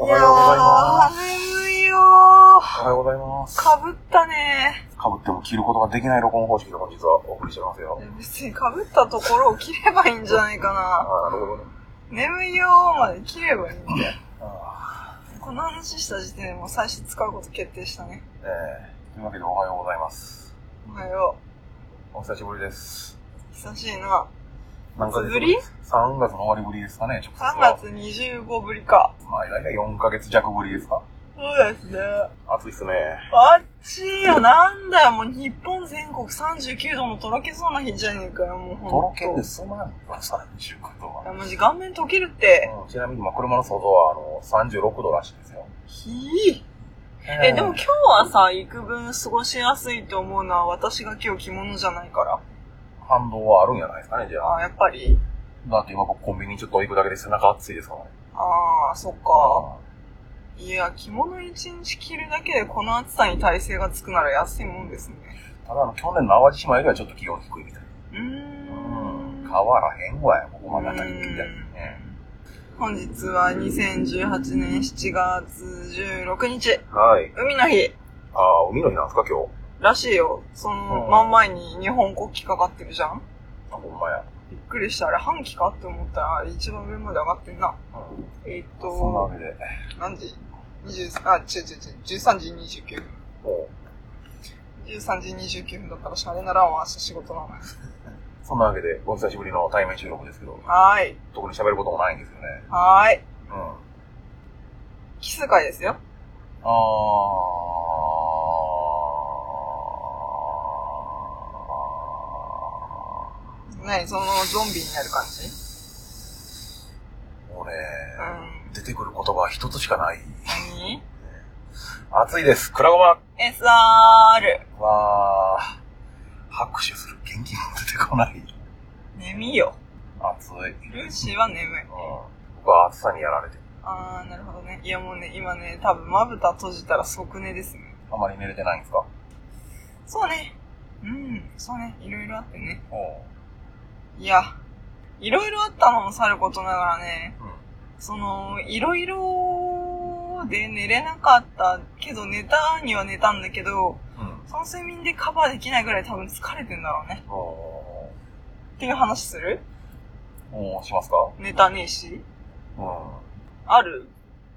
おはようございます。眠いよおはようございます。かぶったねかぶっても切ることができない録音方式で本日はお送りしてますよ。別にかぶったところを切ればいいんじゃないかあな。あ、なるほどね。眠いよーまで切ればいいんだこの話した時点でもう最初使うこと決定したね。ーえー、というわけでおはようございます。おはよお久しぶりです。う。久しいな。何ヶ月ぶり ?3 月の終わりぶりですかね、直接3は。月25ぶりか。まあ、大体4ヶ月弱ぶりですか？そうですね。暑いっすね。あっちいよ、なんだよ、もう日本全国39度のとろけそうな日じゃねえかよ、もうとろけんですまんの39度は。マジ顔面溶けるって。うんちなみに、まあ、車の外は、あの、36度らしいですよ。ひーえ、でも今日はさ、幾分過ごしやすいと思うのは私が今日着物じゃないから。反動はあるんじゃないですかね、じゃあ。ああ、やっぱり。だって今僕コンビニちょっと行くだけで背中熱いですからね。ああ、そっか。いや、着物一日着るだけでこの暑さに耐性がつくなら安いもんですね。ただあの、去年の淡路島よりはちょっと気温低いみたい。うーん。変わらへんわよ、ここまで当たりみたいにね。本日は2018年7月16日、はい。海の日ああ、海の日なんですか、今日。らしいよ。そのうん真ん前に日本国旗かかってるじゃんあ、ほんまや。びっくりした。あれ半旗かって思ったら、一番上まで上がってんな。うん。えーっそんなわと、けで。何時 ?20、あ、違う違う違う、13時29分。も13時29分だったらシャレならんわ、明日仕事なの。う、そんなわけで、お久しぶりの対面収録ですけど、はーい。特に喋ることもないんですよね。はーい。うん。あキス会ですよ。あ何そのゾンビになる感じ？もうね、うん。出てくる言葉は一つしかない。何？暑いです。くらごま ?SR! わー、拍手する元気も出てこない。眠いよ。暑い。ルーシーは眠い。うん。僕は暑さにやられてる。あー、なるほどね。いやもうね、今ね、多分まぶた閉じたら即寝ですね。あまり寝れてないんですか？そうね。うん、そうね。いろいろあってね。おいや、いろいろあったのもさることながらね、うん。その、いろいろで寝れなかったけど、寝たには寝たんだけど、うん。その睡眠でカバーできないぐらい多分疲れてんだろうね。おっていう話する？ーおーしますか？寝たねえし。うん。ある？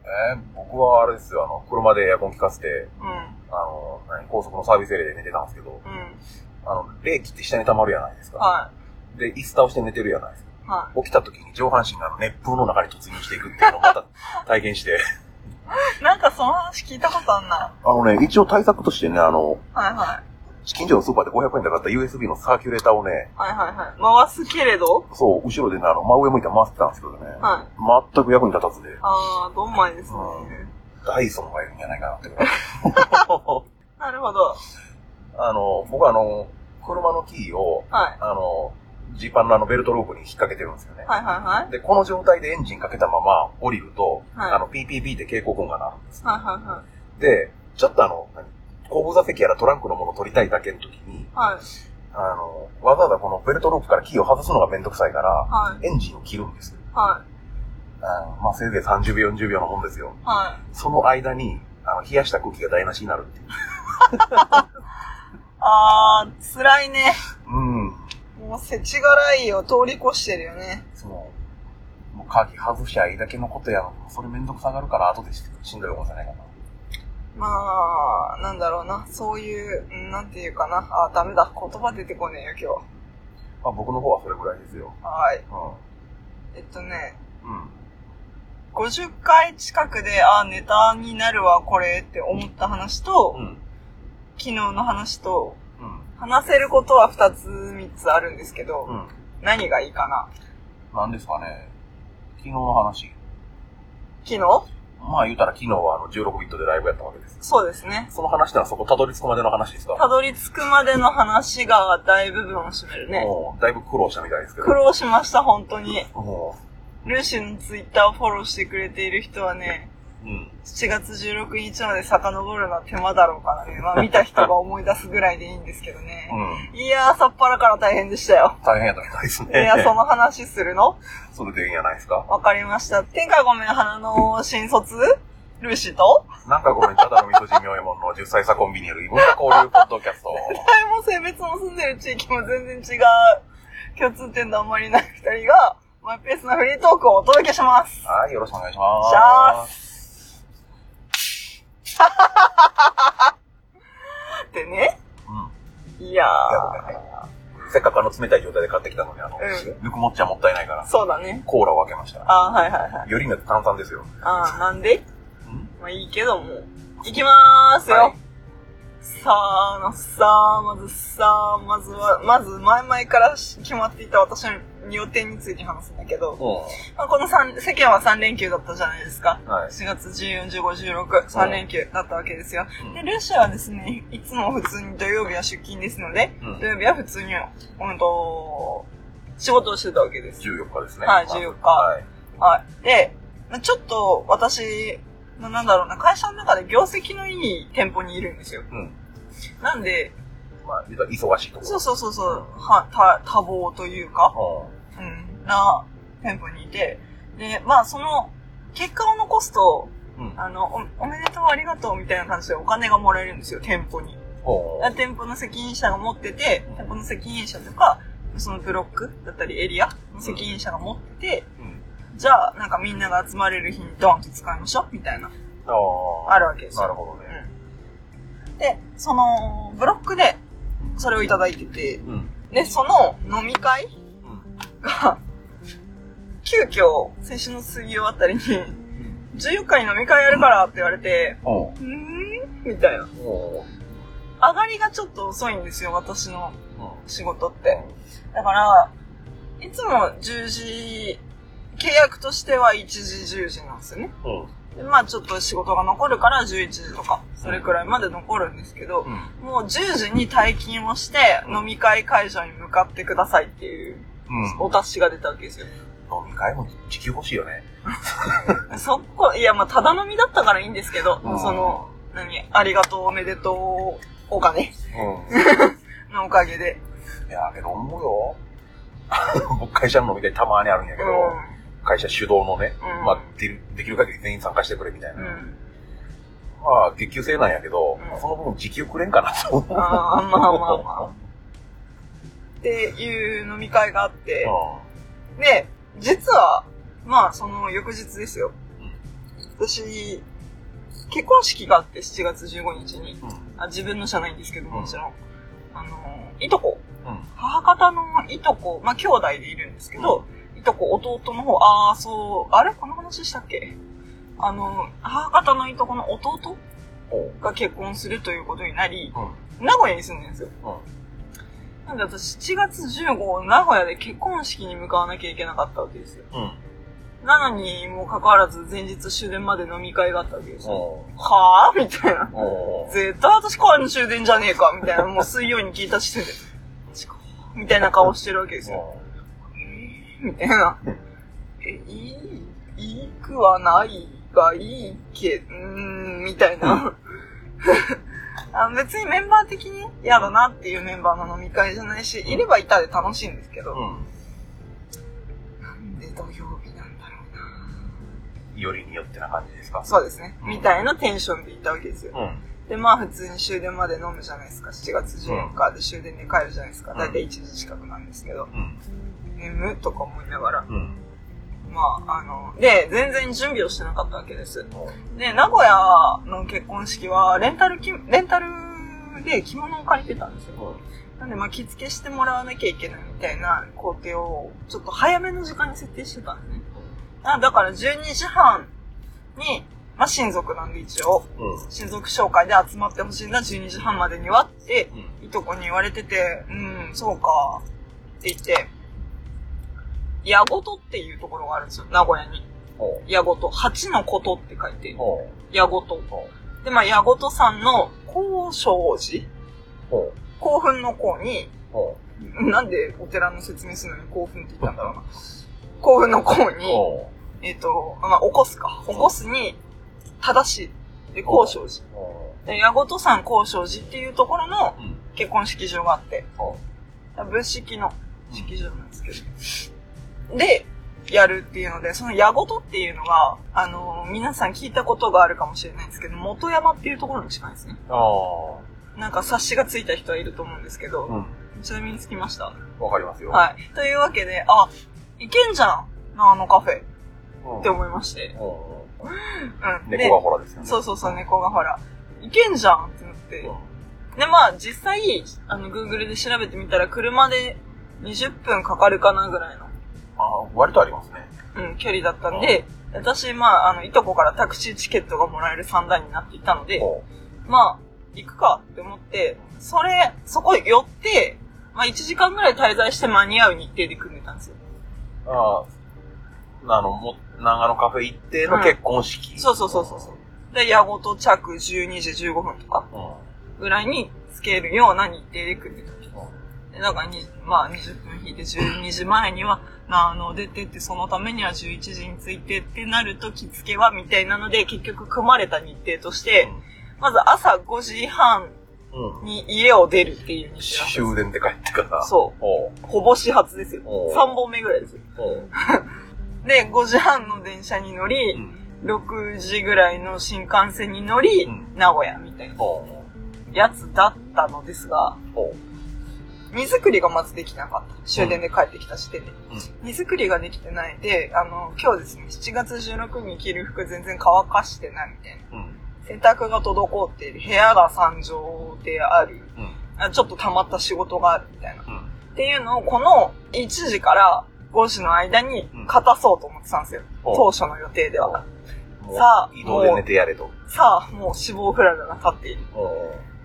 えー、僕はあれですよ、あの、車でエアコン効かせて、うん。あの、何、高速のサービスエリアで寝てたんですけど、うん。あの、冷気って下に溜まるじゃないですか。はで、椅子倒して寝てるじゃないですか。い。は起きた時に上半身があの熱風の中に突入していくっていうのをまた 体験して。い。なんかその話聞いたことあんな。あのね、一応対策としてね、あの、はいはい。近所のスーパーで500円で買った USB のサーキュレーターをね、はいはいはい。回すけれど？そう、後ろでね、あの、真上向いて回ってたんですけどね、はい。全く役に立たずで、あー、どんまいですね。ダイソンがいるんじゃないかなって。なるほど。あの、僕あの、車のキーを、はい。あの、ジーパンのあのベルトループに引っ掛けてるんですよね。はいはいはい。で、この状態でエンジンかけたまま降りると、はいあの、ピーピーピーって警告音が鳴るんです。はいはいはい。で、ちょっとあの、何？後部座席やらトランクのものを取りたいだけの時に、はい。あの、わざわざこのベルトロープからキーを外すのがめんどくさいから、はい。エンジンを切るんですよ。はい。あのまあ、せいぜい30秒、40秒のもんですよ。はい。その間に、あの、冷やした空気が台無しになるっていう。あー、辛いね。うん。もう世知辛いよ。通り越してるよね。その、もう鍵外しゃいいだけのことやそれめんどくさがるから後でししんどい思いじゃないかな。まあ、なんだろうな。そういう、うんなんていうかな。あー、ダメだ。言葉出てこねえよ、まあ、僕の方はそれぐらいですよ。今日。はい。うえっとね、ん。うん。50回近くで、あー、ネタになるわ、これって思った話と、うん。昨日の話と、うん。話せることは2つ、3つあるんですけど、うん。何がいいかな？なんですかね。昨日の話。昨日？まあ言うたら昨日はあの16ビットでライブやったわけです。そうですね。その話ってのはそこたどり着くまでの話ですか？たどり着くまでの話が大部分を占めるね。もう、だいぶ苦労したみたいですけど。苦労しました、本当に。もルーシーのツイッターをフォローしてくれている人はね、う、うん。7月16日まで遡るのは手間だろうからね。まあ見た人が思い出すぐらいでいいんですけどね。うん。いやー、さっぱらから大変でしたよ。大変やったみたいですいね。や、その話するの？それでいいんやないですか？わかりました。天下ごめん花の新卒？ルーシーと？なんかごめん、ただの味噌汁妙右衛門の10歳差コンビニよる異文化交流ポッドキャスト。世代も性別も住んでる地域も全然違う共通点のあんまりない二人がマイペースなフリートークをお届けします。はい、よろしくお願いします。しゃでね、うん。いやいやごめんねせっかくあの冷たい状態で買ってきたのに、あの、うぬくもっちゃもったいないからー、、そうだね。コーラを開けました。あーはいはいはい。よりによって炭酸ですよ。あーなんで？ん？まあいいけども。いきまーすよ。はいさあの、さあ、まずさあ、まずは、まず前々から決まっていた私の予定について話すんだけど、うまあ、この三世間は3連休だったじゃないですか。ん。はい。4月14、15、16、3連休だったわけですよ。うんで、ルーシアはですね、いつも普通に土曜日は出勤ですので、うん土曜日は普通に、ほんと、仕事をしてたわけです。14日ですね。はい14日はい。はい。で、まあちょっと私、まあなんだろうな、会社の中で業績のいい店舗にいるんですよ。うん。なんで、まあ、忙しいところ。そうそうそうそう、は、た、多忙というか、ううん、な店舗にいて、で、まあその、結果を残すと、ん。うん。あの、お、おめでとう、ありがとうみたいな感じでお金がもらえるんですよ、店舗に。店舗の責任者が持ってて、店舗の責任者とか、そのブロックだったりエリアの責任者が持ってて、うん。じゃあ、なんかみんなが集まれる日にドンと使いましょうみたいな、ああ。あるわけですよ。なるほどね。うん。で、その、ブロックで、それをいただいてて、うん。で、その飲み会うん。が、急遽、先週の水曜あたりに、14日に飲み会やるからって言われて、ほうーんみたいな。上がりがちょっと遅いんですよ、私の。仕事って。だから、いつも10時、契約としては1時10時なんですよね。うん。で、まあちょっと仕事が残るから11時とか、それくらいまで残るんですけど、うん。もう10時に退勤をして、飲み会会場に向かってくださいっていう、うん。お達しが出たわけですよ。飲み会も時給欲しいよね。そこ、いや、まあただ飲みだったからいいんですけど、うんその、何、ありがとう、おめでとう、お金う のおかげで。ん。いや、けど思うよ。僕会社の飲み会たまにあるんやけど、会社主導のね、うんまあ、でるできる限り全員参加してくれみたいな。うん。うん。まあ、月給制なんやけど、うんその分時給くれんかなと思う。ああ、まあまあまあ。っていう飲み会があって、で、実は、まあ、その翌日ですよ。私、結婚式があって、7月15日に。うん。うん。あ自分のじゃないんですけど、うんもちろん。あの、いとこ。うん。母方のいとこ、まあ、兄弟でいるんですけど、いとこ、弟の方、ああ、そう、あれこの話したっけ？あの、母方のいとこの弟ほが結婚するということになり、う。うん。名古屋に住んでるんですよ。うん。なんで私7月15名古屋で結婚式に向かわなきゃいけなかったわけですよ。うん。なのにもかかわらず前日終電まで飲み会があったわけですよ。おはぁみたいな。お絶対私からの終電じゃねえかみたいな。もう水曜に聞いた時点で。みたいな顔してるわけですよ。えーみたいな。え、いい、いいくはないがいいけ、うーん、みたいな。あ別にメンバー的に嫌だなっていうメンバーの飲み会じゃないし、いればいたで楽しいんですけど、うん。なんで土曜日なんだろうなよりによってな感じですか？そうですね。うんみたいなテンションでいたわけですよ。うん。で、まあ普通に終電まで飲むじゃないですか。7月14日で終電で帰るじゃないですか。うんだいたい1時近くなんですけど。うん。眠とか思いながら。うん。まあ、あの、で、全然準備をしてなかったわけです。で、名古屋の結婚式は、レンタルき、レンタルで着物を借りてたんですよ。なんで、まあ、着付けしてもらわなきゃいけないみたいな工程を、ちょっと早めの時間に設定してたんですね。あだから、12時半に、まあ、親族なんで一応、うん。親族紹介で集まってほしいな、12時半までにはって、うん。いとこに言われてて、うん、そうか、って言って、矢事っていうところがあるんですよ、名古屋に。ほ矢事。八のことって書いて矢事。で、まあ、矢事さんの、高尚寺。興奮の項に、ほなんでお寺の説明するのに興奮って言ったんだろうな。興奮の項う。に、ほえっ、と、まあ、起こすか。起こすに、正しい。で、高尚寺。で、矢事さん高尚寺っていうところの。結婚式場があって、ほ仏式の式場なんですけど。で、やるっていうので、その矢事っていうのが、あの、皆さん聞いたことがあるかもしれないんですけど、元山っていうところに近いですね。ああ。なんか察しがついた人はいると思うんですけど、うん。ちなみにつきました？わかりますよ。はい。というわけで、あ、いけんじゃんあのカフェっうん。て思いまして。うん猫がほらですよね。そうそうそう、猫がほら、いけんじゃんってなって。うん。で、まあ、実際、あの、Google で調べてみたら、車で20分かかるかなぐらいの、ああ、割とありますね。うん、距離だったんで、私、まあ、あの、いとこからタクシーチケットがもらえる三段になっていたので、ほまあ、行くかって思って、それ、そこ寄って、まあ、1時間ぐらい滞在して間に合う日程で組んでたんですよ。うああ、あの、も、長野カフェ行っての結婚式。そうそうそうそうそう。で、矢ごと着12時15分とか。ぐらいにつけるような日程で組んでたんです。で、なんかに、まあ20分引いて12時前には、あの、出てってそのためには11時に着いてってなると着付けはみたいなので結局組まれた日程として、まず朝5時半うん。うん。に家を出るっていう日程だったん終電で帰ってから。そう。ほぼ始発ですよ。おう3本目ぐらいですよ。で、5時半の電車に乗り、うん。6時ぐらいの新幹線に乗り、うん名古屋みたいな。やつだったのですが。荷造りがまずできなかった。終電で帰ってきた時点で。うん。荷造りができてないで、あの、今日ですね、7月16日に着る服全然乾かしてないみたいな。うん。洗濯が滞っている。部屋が惨状である。うん。あちょっと溜まった仕事があるみたいな。うん。っていうのをこの1時から5時の間に勝たそうと思ってたんですよ。お当初の予定では。さあ移動で寝てやれと。さあ、もう死亡フラグが立っている。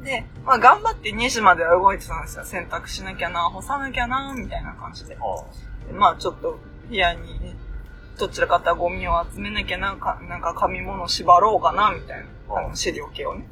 で、まあ頑張って2時までは動いてたんですよ。洗濯しなきゃな、干さなきゃな、みたいな感じで。でまあちょっと部屋にね、どちらかったらゴミを集めなきゃな、かなんか紙物縛ろうかな、みたいな。あの、資料系をね。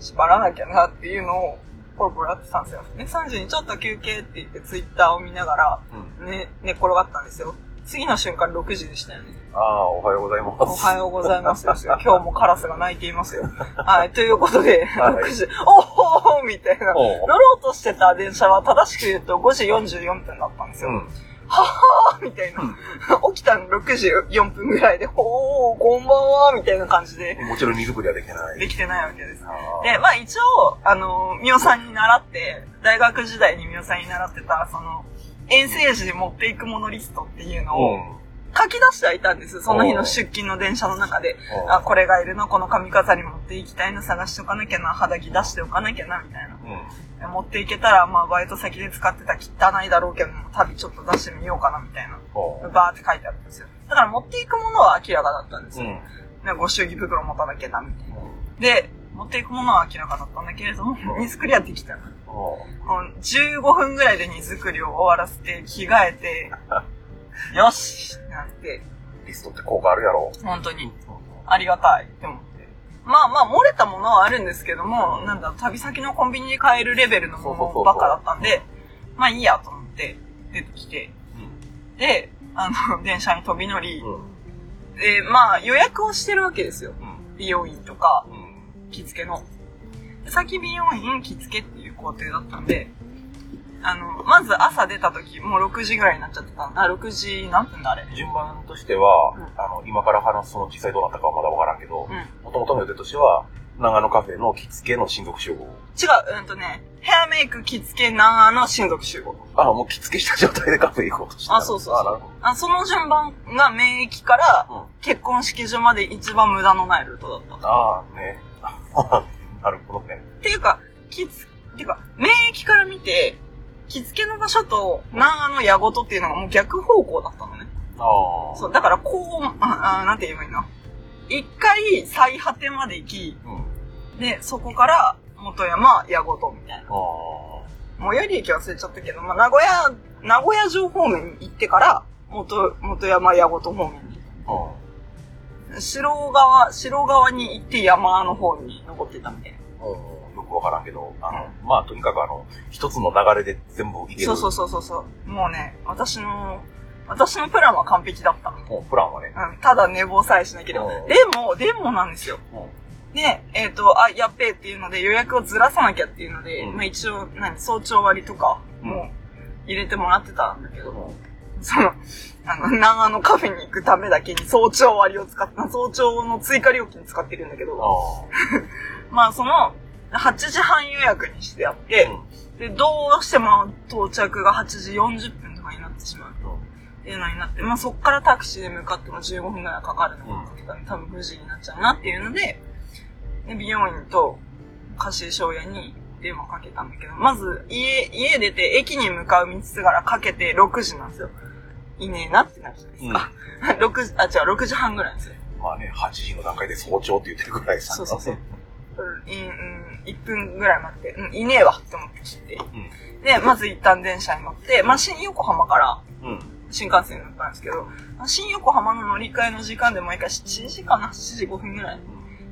縛らなきゃなっていうのを、ポロポロやってたんですよ。で、3時にちょっと休憩って言ってツイッターを見ながら、うん。ね、寝っ転がったんですよ。次の瞬間6時でしたよね。ああ、おはようございます。おはようございますですよ。今日もカラスが鳴いていますよ。はい、ということで、はい6時、おほーみたいな。乗ろうとしてた電車は正しく言うと5時44分だったんですよ。うん。ははーみたいな。起きたの6時4分ぐらいで、おー、こんばんはみたいな感じで、もちろん荷造りはできてない。できてないわけです。で、まあ一応、あの、みおさんに習って、大学時代にみおさんに習ってた、その、遠征時に持っていくものリストっていうのをうん。書き出してはいたんです。その日の出勤の電車の中で。うんあ、これがいるの、この髪飾り持っていきたいの？探しておかなきゃな、肌着出しておかなきゃな、みたいな。うん。持っていけたら、まあバイト先で使ってた汚いだろうけども、旅ちょっと出してみようかな、みたいな。バーって書いてあるんですよ。だから持っていくものは明らかだったんですよ。うん。ご祝儀袋持たなきゃな、みたいな。で、持っていくものは明らかだったんだけれども、荷造りはできたの。おう。もう15分ぐらいで荷造りを終わらせて、着替えて、よしなって、リストって効果あるやろ。本当にありがたいって思って。まあまあ、漏れたものはあるんですけども、なんだ、旅先のコンビニで買えるレベルのものばっかだったんで、まあいいやと思って出てきて、で、あの、電車に飛び乗りう、ん。で、まあ予約をしてるわけですよ。うん。美容院とか、うん。着付けの。で先美容院、着付けっていう工程だったんで、あの、まず朝出た時、もう6時ぐらいになっちゃってたんあ、6時何分だあれ？順番としては、うんあの、今から話すその実際どうなったかはまだわからんけどもともとの予定としては、長野カフェの着付けの親族集合。うんとね、ヘアメイク、着付け、長の親族集合。あ、もう着付けした状態でカフェ行こうとしてたあそうそうそうあ、なるほあその順番が免疫からど。うん。結婚式場まで一番無駄のないルートだった。ああ、ね。なるほどね。っていうか、着付っていうか、免疫から見て、着付けの場所と長の矢事っていうのがもう逆方向だったのね。ああ。そう、だからこう、ああなんて言えばいいの？一回最果てまで行き、うん。あで、そこから元山矢事みたいな。あ。最寄り駅忘れちゃったけど、まあ、名古屋、名古屋城方面に行ってから、元、元山矢事方面に。う城側、城側に行って山の方に登ってたみたいな。ん。うん。よくわからんけど、あの、まあ、とにかくあの、一つの流れで全部いける。そうそうそうそうそう。もうね、私の、私のプランは完璧だった。もうプランはね。うん、ただ寝坊さえしなければ。うんでも、でもなんですよ。うん。で、えっ、と、あ、やっべえっていうので予約をずらさなきゃっていうので、うんまあ一応、何、早朝割とかうんも入れてもらってたんだけど、その、あの、長野カフェに行くためだけに早朝割を使った、早朝の追加料金使ってるんだけど、あ まあその、8時半予約にしてあって、で、どうしても到着が8時40分とかになってしまうっていうのになって、まあそっからタクシーで向かっても15分ぐらいかかるのがかけたんで、多分9時になっちゃうなっていうので、で美容院と貸し商屋に電話かけたんだけど、まず家、家出て駅に向かう道すがらかけて6時なんですよ。いねえなってなるじゃないですか。6時、あ、違う、6時半ぐらいですよ。まあね、8時の段階で早朝って言ってるぐらいさ。そうそうそう。うん、うん、1分ぐらい待って、うん、いねえわって思って切って。うん。で、まず一旦電車に乗って、まあ、新横浜からうん。新幹線に乗ったんですけど、まあ新横浜の乗り換えの時間でもう一回7時かな ?7 時5分ぐらい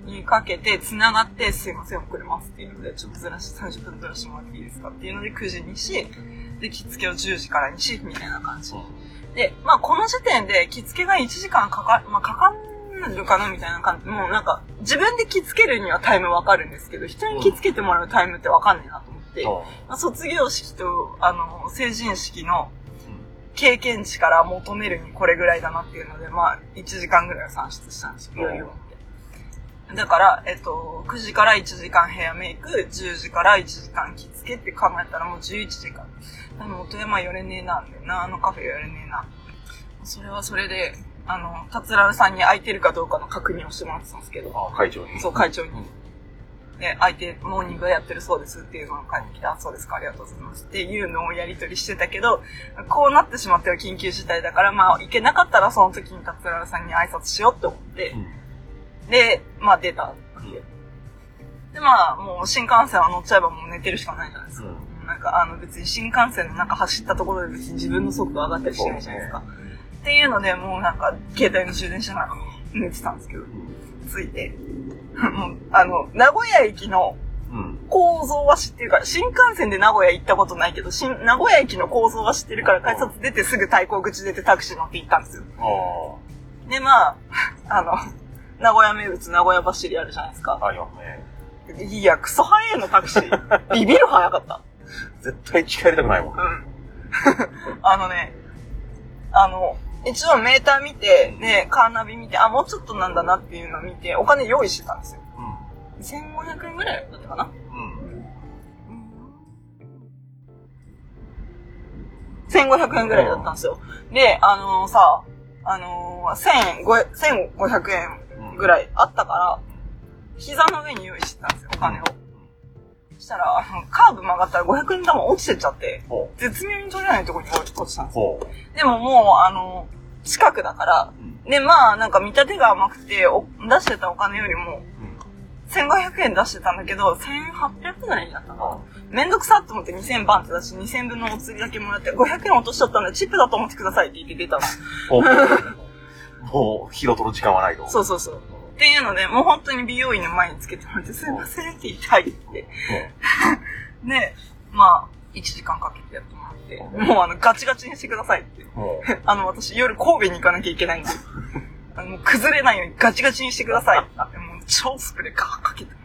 にかけて、繋がって、すいません、遅れますっていうので、ちょっとずらし、30分ずらしてもらっていいですかっていうので9時にし、で、着付けを10時からにし、みたいな感じ。で、まあこの時点で着付けが1時間かか、まあかかるかなみたいな感じ。もうなんか、自分で着付けるにはタイムわかるんですけど、人に着付けてもらうタイムってわかんねえなと思って、まあ、卒業式と、あの、成人式の経験値から求めるにこれぐらいだなっていうので、まあ、1時間ぐらいは算出したんですよ、うん余裕を持って。だから、えっと、9時から1時間ヘアメイク、10時から1時間着付けって考えたらもう11時間。でも、音山寄れねえな、んだよな、あのカフェ寄れねえな。それはそれで、あの、達郎さんに空いてるかどうかの確認をしてもらってたんですけど、あ会長に。そう、会長に。で、相手、モーニングやってるそうですっていうのが返ってきた。あそうですか、ありがとうございます。っていうのをやり取りしてたけど、こうなってしまっては緊急事態だから、まあ、行けなかったらその時に達郎さんに挨拶しようって思ってう、ん。で、まあ出た。で、まあ、もう新幹線は乗っちゃえばもう寝てるしかないじゃないですか。なんか、あの別に新幹線の中走ったところで別に自分の速度上がったりしてないじゃないですか。っていうので、もうなんか、携帯の充電しながら寝てたんですけど、ついて、もう、あの、名古屋駅のうん。構造は知ってるから、新幹線で名古屋行ったことないけど、新、名古屋駅の構造は知ってるから、改札出てすぐ対向口出てタクシー乗って行ったんですよ。あで、まあ、あの、名古屋名物名古屋走りあるじゃないですか。あ。ありますね。いや、クソ早いのタクシー。ビビる早かった。絶対近寄りたくないもん。うん。あのね、あの、一応メーター見て、ね、カーナビ見て、あ、もうちょっとなんだなっていうのを見て、お金用意してたんですよ。1500円ぐらいだったかなうん。うん。1500円ぐらいだったんですよ。で、あのーさ、あのー、1000円、ご1500円ぐらいあったから、膝の上に用意してたんですよ、お金を。そしたら、あのカーブ曲がったら500円玉落ちてっちゃって、ほ絶妙に取れないところに落ちたんう。ですよ。ほでももう、あのー、近くだから、う。で、まあ、なんか見立てが甘くて、お出してたお金よりも、うん。1500円出してたんだけど、1800ぐらいになったの。めんどくさって思って2000バンって出し、2000分のお釣りだけもらって、500円落としちゃったんで、チップだと思ってくださいって言って出たの。もう、拾とる時間はないと。そうそうそう。っていうので、もう本当に美容院の前につけてもらって、すいませんって言って入って。で、まあ、1時間かけてやってもらって、もうあの、ガチガチにしてくださいって。あの、私夜神戸に行かなきゃいけないんで、あの、もう崩れないようにガチガチにしてくださいって。もう超スプレーガーかけて。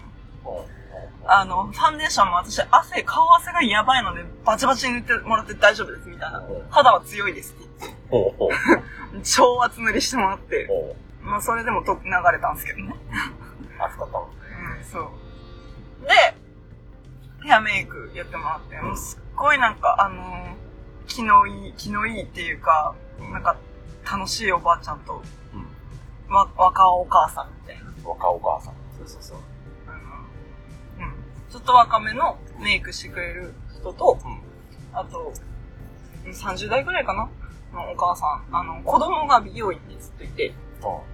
あの、ファンデーションも私、汗、顔汗がやばいので、バチバチに塗ってもらって大丈夫です、みたいな。肌は強いですって言っう。ほう。ほう。て、超厚塗りしてもらって、ほまあ、それでもと流れたんですけどね。う。暑かったの。うん、そう。で、ヘアメイクやってもらって、もうすっごいなんか、あのー気のいい、気のいいっていうか、なんか、楽しいおばあちゃんと、うん。わ、若お母さんみたいな。若お母さん。そうそうそう。あの、うん。ちょっと若めのメイクしてくれる人と、うん。あと、うん30代ぐらいかな？のお母さん。あの、子供が美容院にずっといて、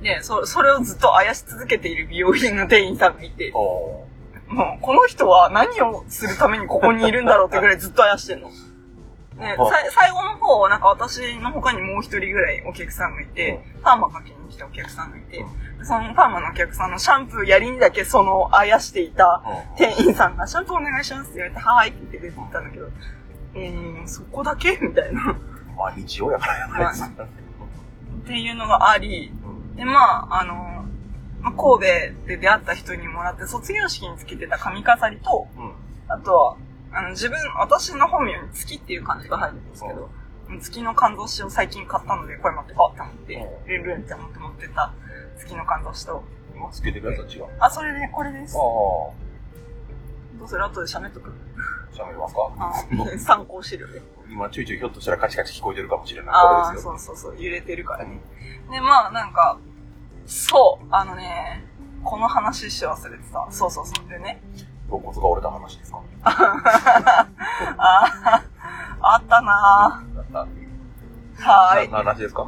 で、そ、それをずっとあやし続けている美容院の店員さんがいて、ほもう、この人は何をするためにここにいるんだろうってぐらいずっとあやしてんの。ね、はさい最後の方、なんか私の他にもう一人ぐらいお客さんがいて、パーマかけに来たお客さんがいて、そのパーマのお客さんのシャンプーやりにだけそのあやしていたう。店員さんが、シャンプーお願いしますって言われて、はーいって言って出てったんだけど、うーん、そこだけ？みたいな。まあ、日曜やからやないですか。っていうのがあり、で、まあ、あの、まあ、神戸で出会った人にもらって卒業式につけてた髪飾りと、うん。あとは、あの、自分、私の本名に月っていう漢字が入るんですけど、月の感動詞を最近買ったので、これ持ってこうって思って、うんルンルンって思って持ってた月の感動詞と、今つけてるやつは違う。あ、それで、これです。あどうする？後で喋っとく。あ、喋りますか？あ 参考資料で。今、ちょいちょいひょっとしたらカチカチ聞こえてるかもしれない。ああ。そうそうそう、揺れてるからね。で、まあ、なんか、そう、あのね、この話し忘れてた。そうそうそう。でね。肋骨が折れた話ですか？ああ、あったなだった。ぁ。はーい。な、な話ですか？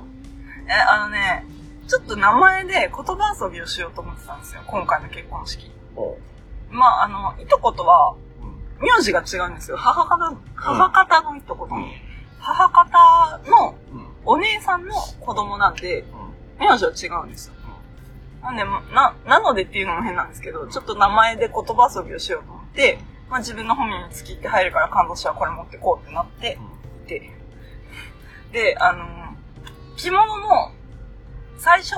え、あのね、ちょっと名前で言葉遊びをしようと思ってたんですよ。今回の結婚式。まあ、あの、いとことは、うん。名字が違うんですよ。母方、母方のいとこと。うん。母方のうん。お姉さんの子供なんで、うん。名字は違うんですよ。なんで、な、なのでっていうのも変なんですけど、ちょっと名前で言葉遊びをしようと思って、まあ自分の本名に月って入るから感動詞はこれ持ってこうってなって、で、で、あの、着物の最初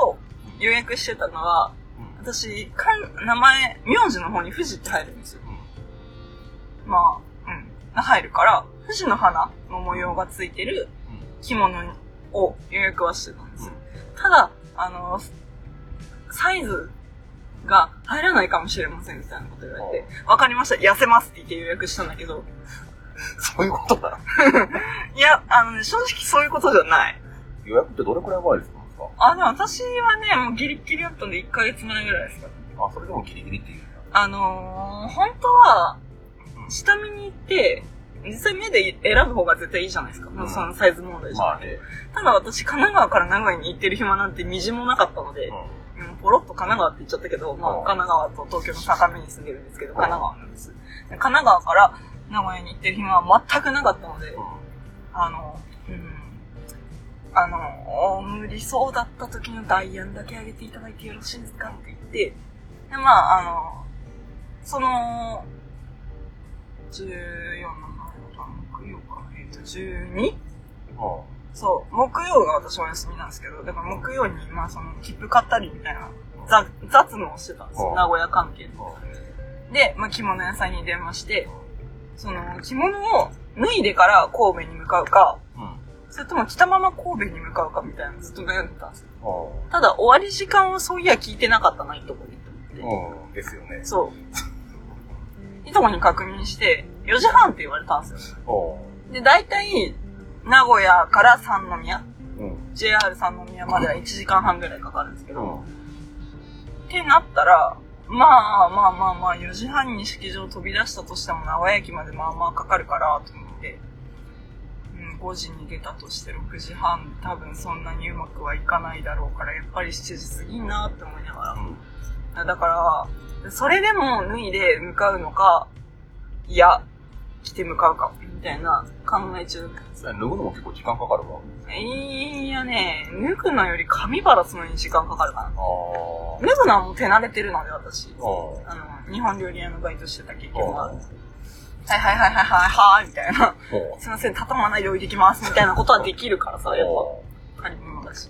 予約してたのは、うん。私、かん名前、名字の方に富士って入るんですよ。うん。まあ、うん。入るから、富士の花の模様がついてる着物を予約はしてたんですよ。ただ、あの、サイズが入らないかもしれませんみたいなこと言われて、わかりました、痩せますって言って予約したんだけど、そういうこと？な のいや、あのね、正直そういうことじゃない。予約ってどれくらい前ですか？あ、でも私はね、もうギリッギリだったんで1ヶ月前ぐらいですか。あ、それでもギリギリっていうんだ。あのー、本当は、うん下見に行って、実際目で選ぶ方が絶対いいじゃないですか。んそのサイズ問題じゃなくて。まあね。ただ私、神奈川から名古屋に行ってる暇なんてみじもなかったので、ううんポロッと神奈川って言っちゃったけど、まあ、うん神奈川と東京の境目に住んでるんですけど、ん神奈川なんです。で神奈川から名古屋に行ってる暇は全くなかったので、ん。あの、うん、あの、無理そうだった時のダイヤンだけ上げていただいてよろしいですかって言って、で、まあ、あの、その、14の木曜か、えっ、と、12? うそう、木曜が私お休みなんですけど、だから木曜に、まあその、切符買ったりみたいな、ざ雑務をしてたんですよ、うん名古屋関係の。ん。で、まあ着物屋さんに電話して、その、着物を脱いでから神戸に向かうか、うん。それとも着たまま神戸に向かうかみたいなのずっと悩んでたんですよ。うただ、終わり時間はそういや聞いてなかったな、いとこにと思って。ですよね。そう。いとこに確認して、4時半って言われたんですよ。うで、大体、名古屋から三宮、ん。うん。JR 三宮までは1時間半ぐらいかかるんですけど、うん。ってなったら、まあまあまあまあ、4時半に式場飛び出したとしても名古屋駅までまあまあかかるから、と思って、うん、5時に出たとして6時半、多分そんなにうまくはいかないだろうから、やっぱり7時過ぎんなって思いながら。だから、それでも脱いで向かうのか、いや、着て向かうか、みたいな考え中だったんです脱ぐのも結構時間かかるわ。いやね、脱ぐのより髪ばらすのに時間かかるかな。脱ぐのはもう手慣れてるので、私。うあの、日本料理屋のバイトしてた経験があ。はいはいはいはいはいはい、みたいな。うん。すいません、畳まないで置いてきます、みたいなことはできるからさ、やっぱ、借り物だし。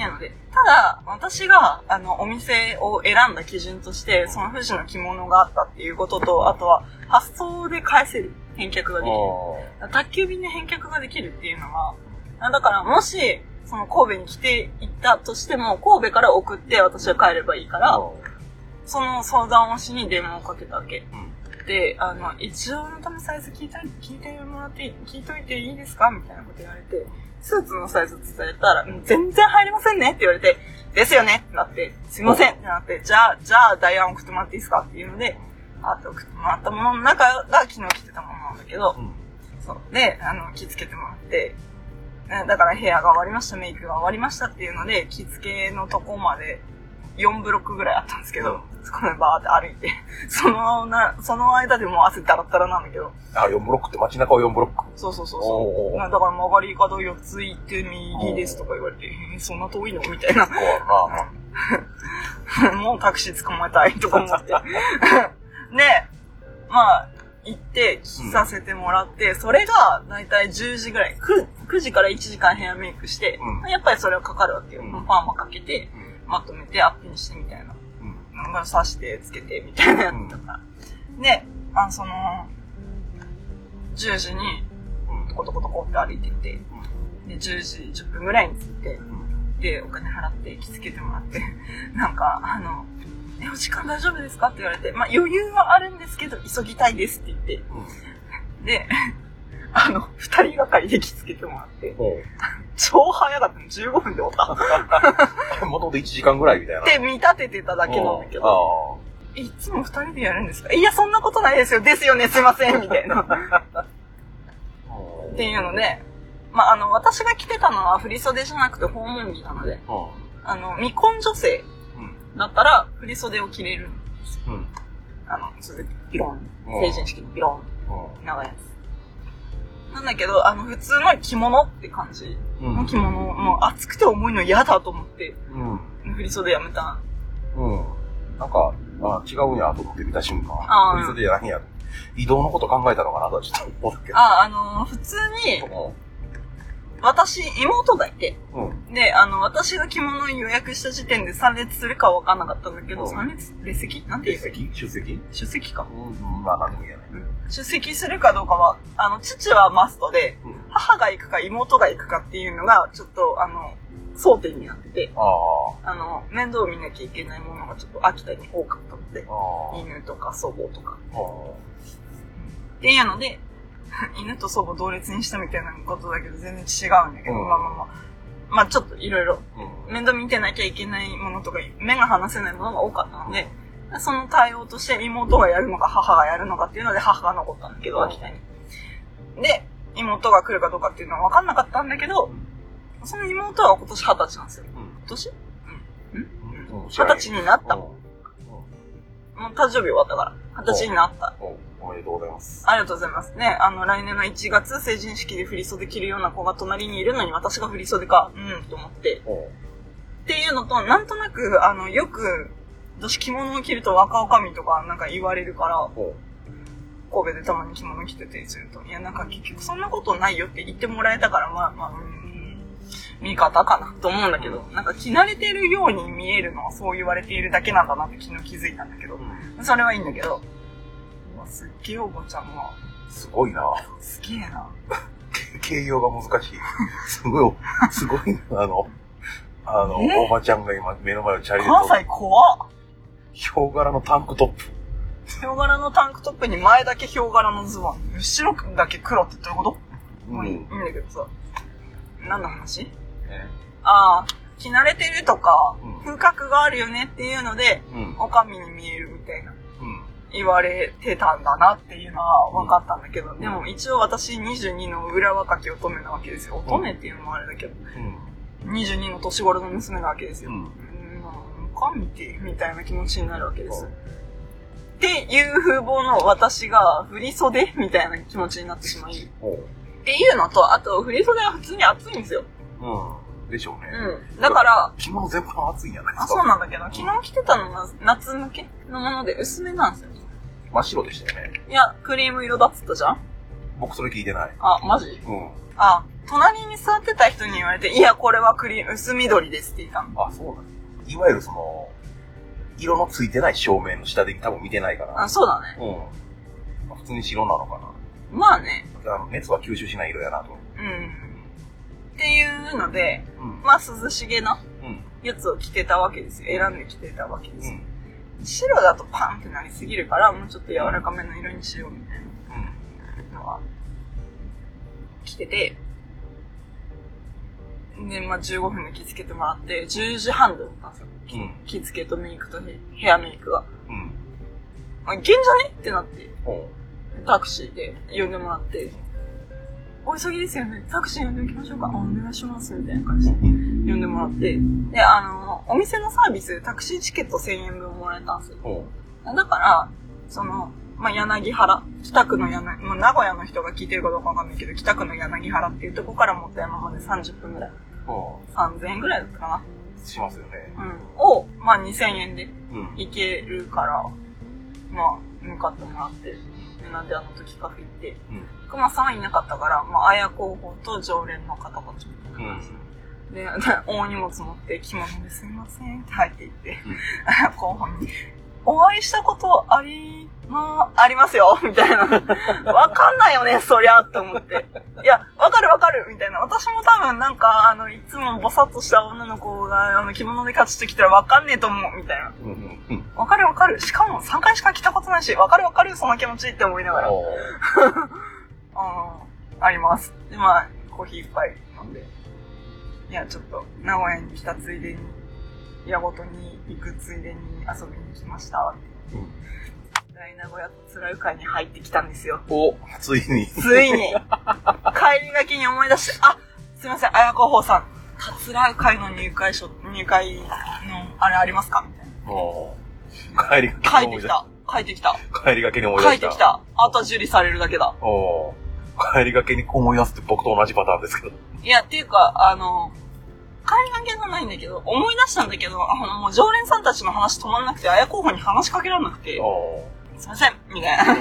なので、ただ、私が、あの、お店を選んだ基準として、その富士の着物があったっていうことと、あとは、発送で返せる。返却ができる。宅急便で返却ができるっていうのは、あだから、もし、その神戸に来ていったとしても、神戸から送って私は帰ればいいから、その相談をしに電話をかけたわけ。うん。で、あの、一応のためサイズ聞いた聞いてもらって、聞いといていいですか？みたいなこと言われて、スーツのサイズ伝えたら、うん全然入りませんねって言われて、ですよねってなって、すいませんってなって、じゃあ、じゃあ、ダイヤン送ってもらっていいですかっていうので、あって送ってもらったものの中が昨日着てたものなんだけど、うん。そう。で、あの、着付けてもらって、ねだからヘアが終わりました、メイクが終わりましたっていうので、着付けのとこまで4ブロックぐらいあったんですけど、そこでバーって歩いて、そのな、その間でもう汗だらだらなんだけど、あ、4ブロックって街中を4ブロック。そうそうそうそうう。だから曲がり角4つ行って右ですとか言われて、えーそんな遠いの？みたいな。もうタクシー捕まえたいとか思って。で、まあ、行って、着させてもらって、それが、だいたい10時ぐらい、9, 9時から1時間ヘアメイクして、うんやっぱりそれはかかるわけよ。うんパーマかけて、まとめてアップにしてみたいな。うん。なんか刺して、つけて、みたいなやつとか。で、あの、その、10時に、コトコトコって歩いてって、で、10時10分ぐらいに着いて、で、お金払って着付けてもらって、なんか、あの、え、お時間大丈夫ですかって言われて、まあ余裕はあるんですけど、急ぎたいですって言って、で、あの、二人がかりで着付けてもらって、超早かったの、15分で終わった。もともと1時間ぐらいみたいな。で、見立ててただけなんだけど、いつも二人でやるんですか？いや、そんなことないですよ。ですよね、すいません、みたいな。あ。っていうので、まあ、あの、私が着てたのは振袖じゃなくて訪問着なので、うあの、未婚女性ん。だったら振袖を着れる。うん。うん。あの、それでピロン、うん成人式のピロうン、長いやつ。なんだけど、あの、普通の着物って感じん。の着物、もう暑くて重いの嫌だと思って、うん。振袖やめた。うん。なんか、あ違うんやと思って見た瞬間。振り袖じゃないんや。移動のこと考えたのかなとはちょっと思ったけど。あ、あの、普通に、私、妹がいて、うん。うん。で、あの、私が着物を予約した時点で参列するかは分かんなかったんだけど、うん参列列席？なんて出言う席？出席？出席か。うん。まあ、なんでもいいやね。出席するかどうかは、あの、父はマストで、うん。母が行くか妹が行くかっていうのが、ちょっと、あの、争点になってて、ああ。あの、面倒を見なきゃいけないものがちょっと秋田に多かったので、あ犬とか祖母とか。あ。っていうので、犬と祖母同列にしたみたいなことだけど、全然違うんだけど、うんまあまあまあ。まあちょっといろいろうん。面倒見てなきゃいけないものとか、目が離せないものが多かったので、その対応として妹がやるのか母がやるのかっていうので母が残ったんだけど、うん秋田に。で、妹が来るかどうかっていうのは分かんなかったんだけど、その妹は今年二十歳なんですよ。うん。今年？うん。二十歳になった。うんもう誕生日終わったから。二十歳になった。おおめでとうございます。ありがとうございます。ね、あの、来年の1月、成人式で振り袖着るような子が隣にいるのに私が振り袖か、うん、と思って。おっていうのと、なんとなく、あの、よく、私着物を着ると若女将とかなんか言われるから、お神戸でたまに着物着ててすると、いや、なんか結局そんなことないよって言ってもらえたから、まあまあ、うん、見方かなと思うんだけど、なんか着慣れてるように見えるのはそう言われているだけなんだなって昨日気づいたんだけど。う、ん。それはいいんだけど、すっげえおばちゃんが、すごいな。すげえな。形容が難しい。すごい、すごいな、あの、あの、え？おばちゃんが今目の前のチャリで関西怖っヒョウ柄のタンクトップ。ヒョウ柄のタンクトップに前だけヒョウ柄のズボン、後ろだけ黒ってどういうこと？まあいいんだけどさ。何の話ねああ、着慣れてるとか、うん風格があるよねっていうので、うん。おかみに見えるみたいなうん。言われてたんだなっていうのは分かったんだけど、でも一応私22の裏若き乙女なわけですよ。乙女っていうのもあれだけど、うん。22の年頃の娘なわけですよ。うん。うん、まあ、おかみって、みたいな気持ちになるわけです。っていう風貌の私が振り袖みたいな気持ちになってしまい。っていうのと、あと振り袖は普通に暑いんですよ。うん。でしょうね。うん。だから、着物全般暑いんじゃないですあ、か。そうなんだけど、昨日着てたのが夏向けのもので薄めなんですよ。真っ白でしたよね。いや、クリーム色だっつったじゃん僕それ聞いてない。あ、マジ？うん。あ、隣に座ってた人に言われて、いや、これはクリーム、薄緑ですって言ったの。あ、そうなんいわゆるその、色のついてない照明の下で多分見てないから。あ、そうだね。うん。まあ普通に白なのかまあね。な。あの熱は吸収しない色やなと。うん。っていうので、うん。まあ涼しげなうん。やつを着てたわけですよ。選んで着てたわけですよ。うん。白だとパンってなりすぎるから、もうちょっと柔らかめの色にしようみたいなのは、着てて、で、まあ15分で着付けてもらって、10時半だったんですよ。うん。着付けとメイクとヘヘアメイクが。うん。あ、いけんじゃねってなって、タクシーで呼んでもらって、お急ぎですよね。タクシー呼んでおきましょうか。あ、お願いします。みたいな感じで呼んでもらって。で、あの、お店のサービスでタクシーチケット1000円分もらえたんですよ。だから、その、まあ、柳原、北区の柳、まあ、名古屋の人が聞いてるかどうかわかんないけど、北区の柳原っていうとこから元山まで30分ぐらい。お3000円ぐらいだったかうしますよね。な。うん。を、まあ、2000円でうん。行けるから、まあ、向かってもらって。でなんであの時カフェ行って。うん。熊さんはいなかったから、まあ、綾候補と常連の方たちみたいな感じで。で、で大荷物持って着物ですいませんって入っていって、うん綾候補に、お会いしたことあり、まあ、ありますよ、みたいな。わかんないよね、そりゃ、って思って。いや、わかるわかる、みたいな。私も多分なんか、あの、いつもぼさっとした女の子が、あの、着物で勝ちてきたらわかんねえと思う、みたいな。わかるわかる。しかも3回しか着たことないし、わかるわかる、その気持ちって思いながら。あーあります。で、まあ、コーヒー一杯飲んで。いや、ちょっと、名古屋に来たついでに、矢ごとに行くついでに遊びに来ました。うん大名古屋と辛い会に入ってきたんですよ。お、ついに。ついに、帰りがけに思い出して、あ、すいません、綾子法さん、たつらう会の入会書、入会の、あれありますか？みたいな。おー帰りがけ書に思い出した。書いてきた。帰りがけに思い出した。書いてき。た。あとは受理されるだけだ。おー帰りがけに思い出すって僕と同じパターンですけど。いや、っていうか、あの、帰りがけじゃないんだけど、思い出したんだけど、あの、もう常連さんたちの話止まんなくて、綾候補に話しかけられなくて、おすいません、みたいな。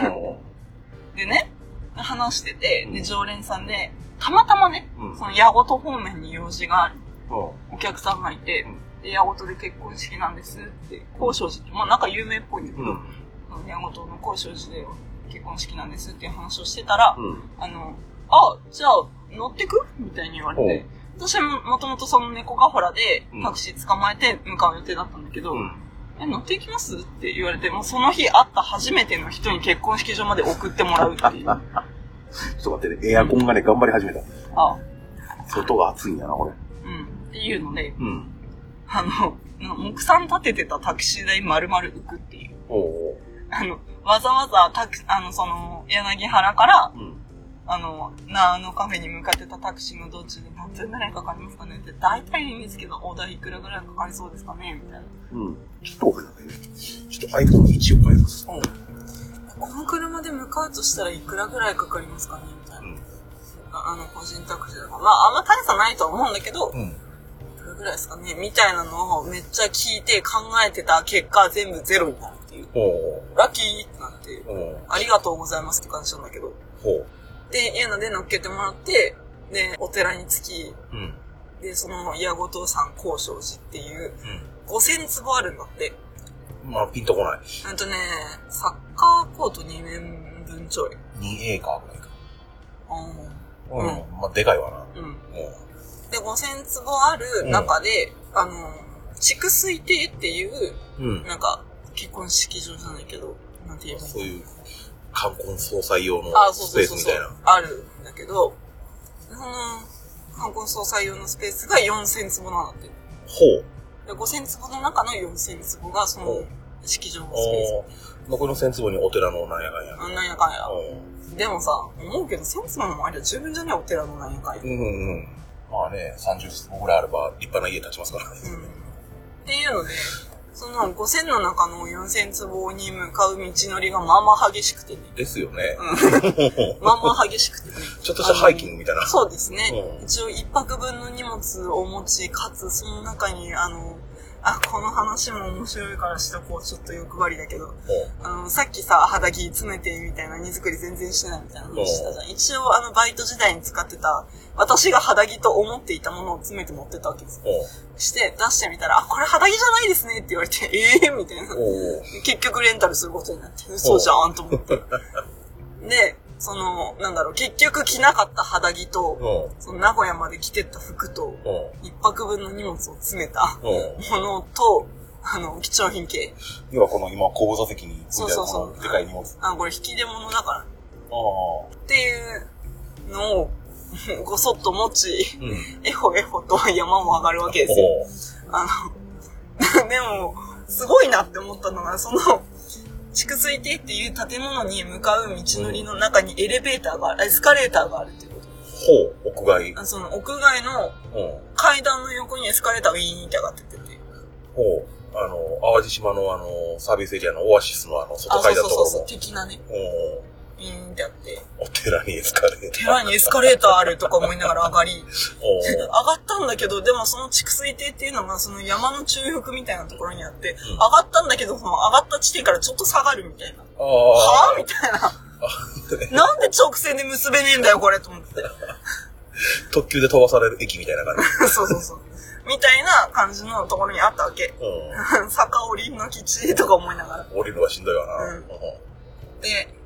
でね、話してて、で、常連さんで、たまたまね、うん。その矢ごと方面に用事がある。ーおお客さんがいてうん、で、矢ごとで結婚式なんですって、交渉寺って、まあなんか有名っぽいんだけど、矢ごとの交渉寺で結婚式なんですっていう話をしてたら、うん。あの、あ、じゃあ乗ってく？みたいに言われて、私ももともとその猫がほらでうんタクシー捕まえて向かう予定だったんだけど、うん。え、乗っていきますって言われて、もうその日会った初めての人に結婚式場まで送ってもらうっていう。あ、ちょっと待ってね、エアコンがね、頑張り始めた。うん。外が暑いんやな、これ。っていうので、うん。あの、木産立ててたタクシー代丸々浮くっていう。おおあの、わざわざタク、あの、その、柳原から、うん。あの、な、あのカフェに向かってたタクシーの道中で何分ぐらいかかりますかねって、大体いいんですけど、お題いくらぐらいかかりそうですかねみたいな。うん。ちょっとね。ちょっと iPhone1 を変えます。この車で向かうとしたらいくらぐらいかかりますかねみたいな。うん。ああの、個人タクシーだから。まあ、あんま大差ないとは思うんだけど、いうん。くらぐらいですかねみたいなのをめっちゃ聞いて考えてた結果、全部ゼロになるっていう。ラッキーってなって、ありがとうございますって感じなんだけど。ほう。で、いうので乗っけてもらって、で、お寺に着き、うん。で、その、矢ごと山高尚寺っていう、う5000坪あるんだって。ん。まあ、ピンとこない。うんとね、サッカーコート2面分ちょい。2エーカーぐらいか。ううん。うんまあ、でかいわな。ん。うん。うで、5000坪ある中で、あの、筑水亭っていう、ん。うん。なんか、結婚式場じゃないけど、なんて言えばいいそういう、冠婚葬祭用のスペースみたいな。。あるんだけど、その、冠婚葬祭用のスペースが4000坪なんだって。ほう。で、5000坪の中の4000坪が、その式場のスペおー残りの千坪にお寺のなんやかんやなんやかんや。うでもさ、思うけど、1000坪もあれば十分じゃねえお寺のなんやかんや。んうんうん。まあね、30坪ぐらいあれば立派な家建ちますからね。うんっていうので、その5000の中の4000坪に向かう道のりがまあまあ激しくてね。ですよね。まあまあ激しくてね。ちょっとしたハイキングみたいな。そうですね。うん一応一泊分の荷物を持ち、かつその中に、あの、あ、この話も面白いからしとこう。ちょっと欲張りだけど。あの、さっきさ、肌着詰めてみたいな荷造り全然してないみたいな話したじゃん。一応あのバイト時代に使ってた、私が肌着と思っていたものを詰めて持ってったわけですよ。して、出してみたら、あ、これ肌着じゃないですねって言われて、え えー、みたいな。結局レンタルすることになって、嘘じゃんと思って。で、その、なんだろう、結局着なかった肌着と、ほその名古屋まで着てった服と、一泊分の荷物を詰めたものと、あの、貴重品系。要はこの今、後部座席に置そいうてあるそうそうこの。でかい荷物。ああ、これ引き出物だから。あ。っていうのを、ごそっと持ち、うん。えほえほと山も上がるわけですよ。ほあの、でも、すごいなって思ったのが、その、筑水亭っていう建物に向かう道のりの中にエレベーターがある、エスカレーターがあるっていうこう。ほう。屋外。と。あその屋外のうん。階段の横にエスカレーターがウィーンって上がってってて。ほう。あの、淡路島のあの、サービスエリアのオアシスのあの、外階段のところのそうそうそう、。的なね、うんウィーンってあって。お寺にエスカレーター。寺にエスカレーターあるとか思いながら上がり、お上がったんだけど、でもその筑水亭っていうのがその山の中腹みたいなところにあって、上がったんだけど、その上がった地点からちょっと下がるみたいな。はぁみたいな。あなんで直線で結べねえんだよ、これ、と思って。特急で飛ばされる駅みたいな感じ。そうそうそう。みたいな感じのところにあったわけ。う 坂降りの基地とか思いながら。ん。降りるのはしんどいわな。うんで、うん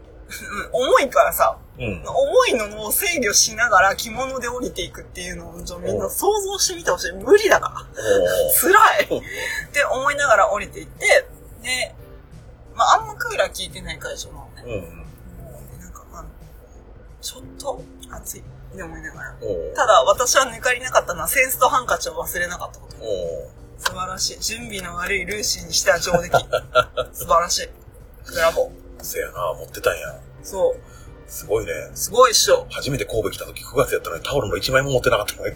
重いからさ、うん。重いのを制御しながら着物で降りていくっていうのをちょみんな想像してみてほしい。無理だから。辛い って思いながら降りていって、で、まああんまクーラー効いてない会場なのね。うん。うん。もうねなんかあの、ちょっと暑いって思いながら。ただ私は抜かりなかったのはセンスとハンカチを忘れなかったこと。素晴らしい。準備の悪いルーシーにしては上出来。素晴らしい。ブラボー。せやな、持ってたんや。そう。すごいね。すごいっしょ。初めて神戸来た時9月やったのにタオルの1枚も持ってなかったのに。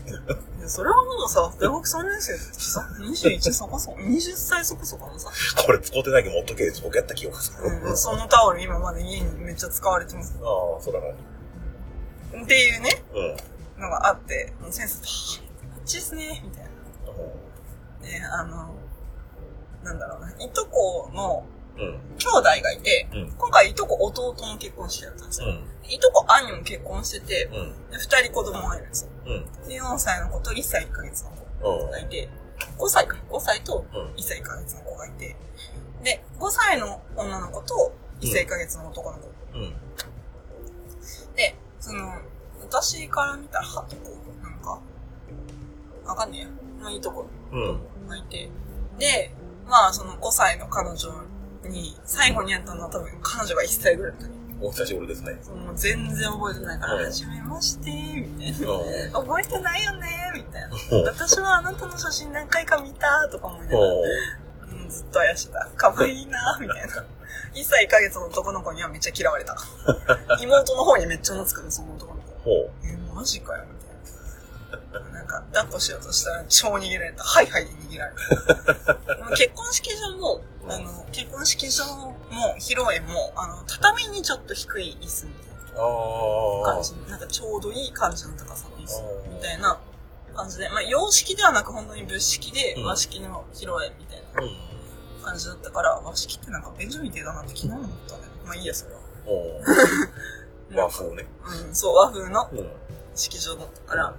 それはもうさ、大学3年生さ、21そこそこ、20歳そこそこのさ、これ使ってないけど持っとけ僕やった記憶する。うん、そのタオル今まで家にめっちゃ使われてます。ああ、そうだな。っていうね、うん。のがあって、先生と、あっちですね、みたいな。で、あの、なんだろうな、いとこのうん。兄弟がいて、うん。今回いとこ弟の結婚式だったんですよ。うん。いとこ兄も結婚してて、うん。で二人子供がいるんですよ。うん。で、4歳の子と1歳1ヶ月のうん子がいて、5歳か、5歳とうん1歳1ヶ月の子がいて、で、5歳の女の子と1歳1ヶ月の男の子。うん。で、その、私から見たら、はとこ、なんか、わかんねえや。まあ、いいとこうん。がいて、で、まあ、その5歳の彼女に、最後にやったのは多分彼女が1歳ぐらいの時。お久しぶりですね。その全然覚えてないから、うんはじめまして、みたいな。うん。覚えてないよね、みたいな。うん私はあなたの写真何回か見た、とか思いながら、おううん、ずっと怪しいた。かわいいな、みたいな。1歳1ヶ月の男の子にはめっちゃ嫌われた。妹の方にめっちゃ懐くの、その男の子。え、マジかよ、みたいな。なんか、抱っこしようとしたら超逃げられた。はいはいで逃げられた。結婚式場も、あの、結婚式場も、披露宴も、あの、畳にちょっと低い椅子みたいな。感じ。なんかちょうどいい感じの高さの椅子みたいな感じで、まあ、洋式ではなく本当に仏式でうん和式の披露宴みたいなうん。感じだったから、和式ってなんか便所みてえだなって昨日思ったね。まあいいや、それは。和風ね。うん、そう、和風のうん。式場だったから、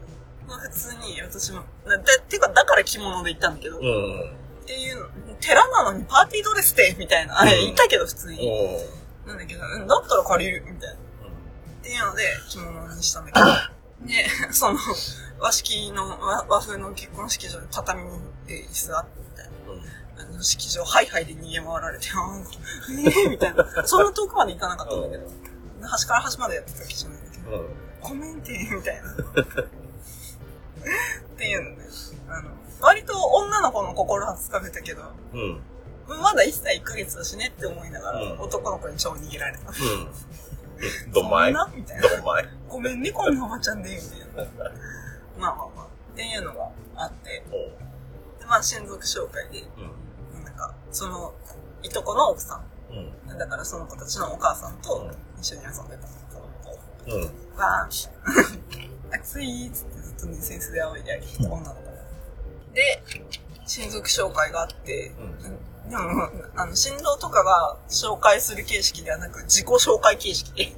まあ普通に私も、なだてか、だから着物で行ったんだけど、っうん。ていうの、寺なのにパーティードレスって、みたいな、あれうん言ったけど普通に。なんだけど、うん、だったら借りる、みたいな。っていうので、着物にしたんだけど、で、その、和式の、和和風の結婚式場で畳に椅子があって、みたいな。うん。あの式場、ハイハイで逃げ回られて、あーえー、みたいな。そんな遠くまで行かなかったんだけど、端から端までやってたわけじゃないんだけど、うん。ごめんて、みたいな。っていうので、あの、割と女の子の心はつかめたけど、うん。まだ1歳1ヶ月だしねって思いながら、うん男の子に超逃げられた。うん。どんまい？な？みたいな。どんまい？ごめんね、こんなおばちゃんで、みたいな。まあまあまあ。っていうのがあって。でまあ親族紹介で、うん。なんか、その、いとこの奥さうん。ん、だからその子たちのお母さんと一緒に遊んでたの。うん。わー、暑い っつってずっとね、センスで仰いであり、女の子が。で、親族紹介があって、うん。でも、あの、新郎とかが紹介する形式ではなく、自己紹介形式で、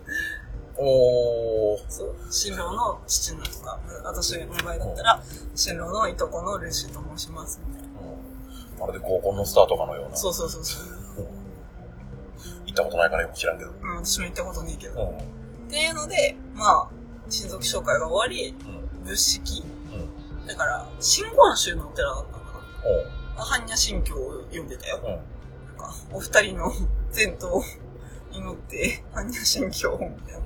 おー。そう、新郎の父のとか、私の場合だったら、新郎のいとこのルーシーと申します、みたいな。まるで合コンのスターとかのような。そうそうそうそう。行ったことないからよく知らんけど。うん、私も行ったことねえけど。うん。っていうので、まあ、親族紹介が終わり、うん。仏式うん。だから、真言宗のお寺だったのかおな。般若心経を読んでたよ。う。うん。なんか、お二人の 前途を祈って、般若心経を、みたい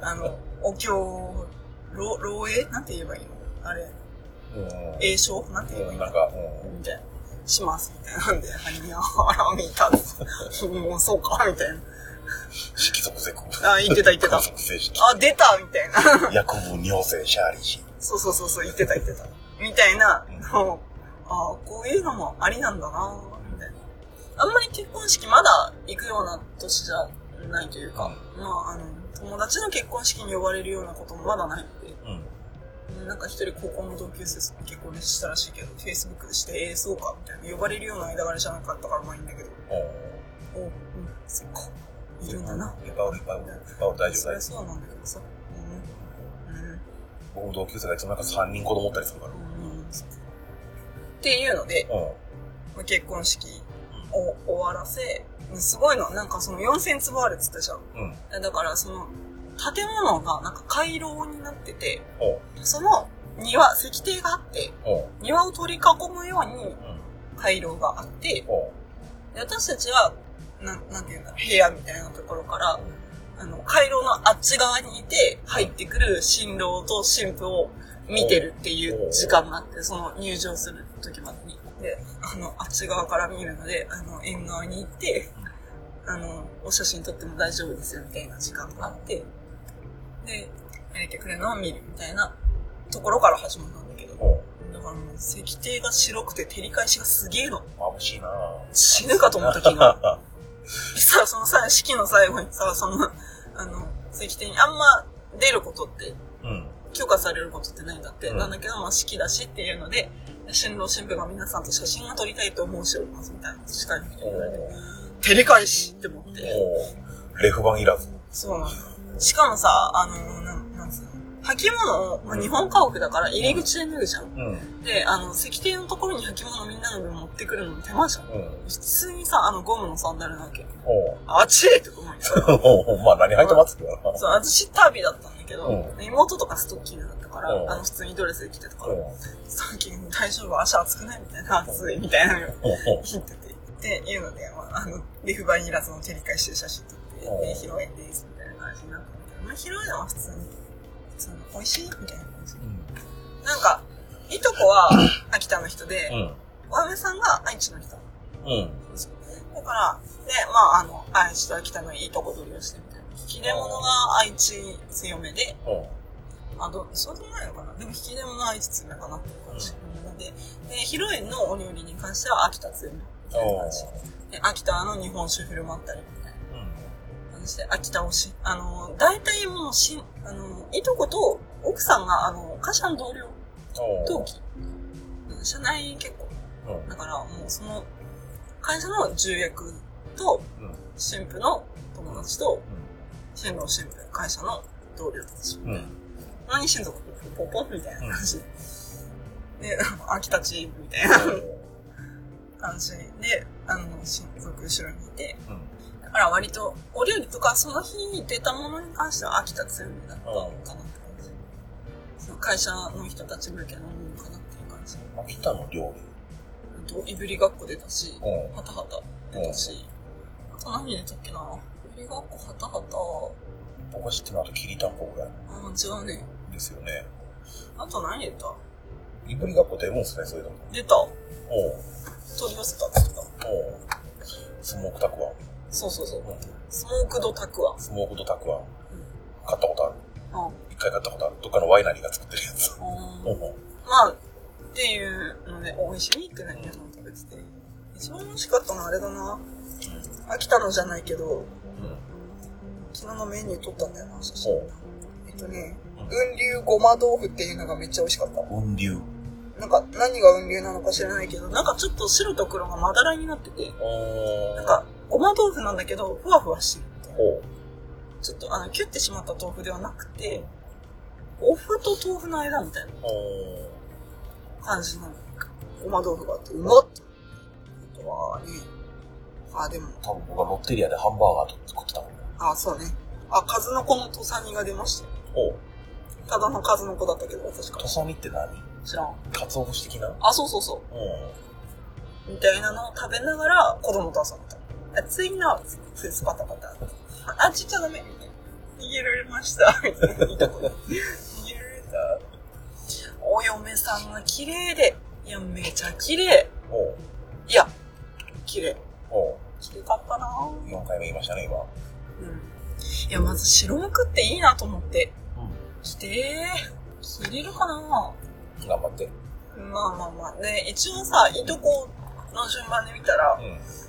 な。あの、お経、ろ漏洩？なんて言えばいいの？あれ、うん。栄唱？なんて言えばいいの？なんか、うん。みたいな。します、みたいなんで、般若あらみたいな。もう、そうか、みたいな。色族ゼク。あ、言ってた言ってた。あ、出たみたいな。薬部尿性シャーリーシそうそうそうそう、言ってた言ってた。みたいなのをあこういうのもありなんだなみたいな。あんまり結婚式まだ行くような年じゃないというか、まあ、あの、友達の結婚式に呼ばれるようなこともまだないので、うん。なんか一人高校の同級生さん結婚したらしいけど、Facebook でして、えー、そうかみたいな。呼ばれるような間柄じゃなかったからまあいいんだけど、おおうん、そっか。いるんだな。いっぱいおるいっぱいおる。いっぱいおる大丈夫大そうなんだけどさ。僕も同級生がいつもなんか3人子供持ったりするから。うん。っていうので、うん。まあ結婚式を終わらせ、すごいの、なんかその4000坪あるっつったじゃん。うん。だからその、建物がなんか回廊になってて。その庭、石庭があって。庭を取り囲むようにうん。回廊があって、私たちは、なん、なんていうんだろう、部屋みたいなところから、あの、回廊のあっち側にいて、入ってくる新郎と新婦を見てるっていう時間があって、その入場する時までに。で、あの、あっち側から見るので、あの、縁側に行って、あの、お写真撮っても大丈夫ですよみたいな時間があって、で、入れてくれるのを見るみたいなところから始まったんだけど。だからもう石庭が白くて照り返しがすげえの。眩しいな死ぬかと思った昨日。さ、そのさ、式の最後にさ、その、あの、石庭にあんま出ることって、うん。許可されることってないんだって。うんなんだけど、まあ式だしっていうので、新郎新婦が皆さんと写真が撮りたいと申しておりますみたいな近い人に言われて、照り返しって思って。レフ板いらず。そうなんだ。しかもさ、あの、なん、なんつうの？履物を、まあ、日本家屋だから入り口で脱ぐじゃん。うん。で、あの、石庭のところに履物みんなの分持ってくるのも手間じゃん。うん。普通にさ、あの、ゴムのサンダルなわけ。あっちって思うよ。お うまあ何履いてますけどな。そう、私タービーだったんだけど、うん妹とかストッキングだったから、うんあの、普通にドレスで着てたから、おう。ストッキング大丈夫？足熱くない？みたいな、熱いみたいなのを。言ってて。っていうので、まあ、あの、レフバインいらずの照り返しで写真撮って、うんで、披露宴です、みたいな感じになったんだけど、まあ、披露宴は普通に、普通に美味しい？みたいな感じ。なんか、いとこは 秋田の人で、うん。お嫁さんが愛知の人。うん。だから、で、まあ、あの、愛知と秋田のいいとこ取りをしてみたいな。引き出物が愛知強めで、うん。あ、どう、そうでもないのかなでも引き出物は愛知強めかなっていう感じ。なんで、で、披露宴のお料理に関しては秋田強めみたいな感じ。で、秋田の日本酒振る舞ったりみたいな感じで、秋田推し。あの、大体もうし、あの、いとこと奥さんが、あの、会社の同僚、同期。社内結婚。うん。だからもうその、会社の重役と、うん。新婦の友達と、新郎新婦、会社の同僚たち。うん。何親族ポポポみたいな感じで。で、秋田チームみたいな感じで、あの、親族後ろにいて、うん。だから割と、お料理とかその日に出たものに関しては秋田強みだったのかなって感じ。その会社の人たち向けのものかなっていう感じ。秋田の料あと、いぶりがっこ出たし。はたはた出たし、あと何出たっけな。いぶりがっこはたは僕が知ってるのはあときりたんぽぐらいた、あ、違うね。ですよね。あと何出たいぶりがっこ出るんすね、そういうの。出た。おう。取り寄せたって言った。おう。スモークタクワン。そうそうそう。うん。スモークドタクワン。スモークドタクワン。買ったことある。あ一回買ったことある。どっかのワイナリーが作ってるやつ。う。まあ、っていうので、美味しいって何やの食べてて。一番美味しかったのはあれだな。秋田のじゃないけど、うん。昨日のメニュー撮ったんだよな、写真おう。えっとね、うん雲流ごま豆腐っていうのがめっちゃ美味しかった。雲流。なんか、何が雲流なのか知らないけど、なんかちょっと白と黒がまだらになってて、おなんか、ごま豆腐なんだけど、ふわふわしてる。ちょっと、あの、キュッてしまった豆腐ではなくて、お麩と豆腐の間みたいな。感じのごま豆腐があって、うまっあとはね、あ、でも、多分僕はロッテリアでハンバーガーと作ってたもんね。あ、そうね。あ、数の子の土佐煮が出ましたよ。おう。ただの数の子だったけど、私から土。佐煮って何？知らん。かつお節的な？あ、そうそうそうん。う。みたいなのを食べながら子供と遊んだ。熱いな、つスパタパタ。あ、ちっちゃダメ。逃げられました。みたいないいとこで逃げられた。お嫁さんが綺麗で。いや、めちゃ綺麗。おう。いや、綺麗。おう。綺麗かったな？4回目言いましたね、今。うん。いや、まず白むくっていいなと思って。う着てー。着れるかな？ん。頑張って。まあまあまあ。で、一応さ、いとこの順番で見たら、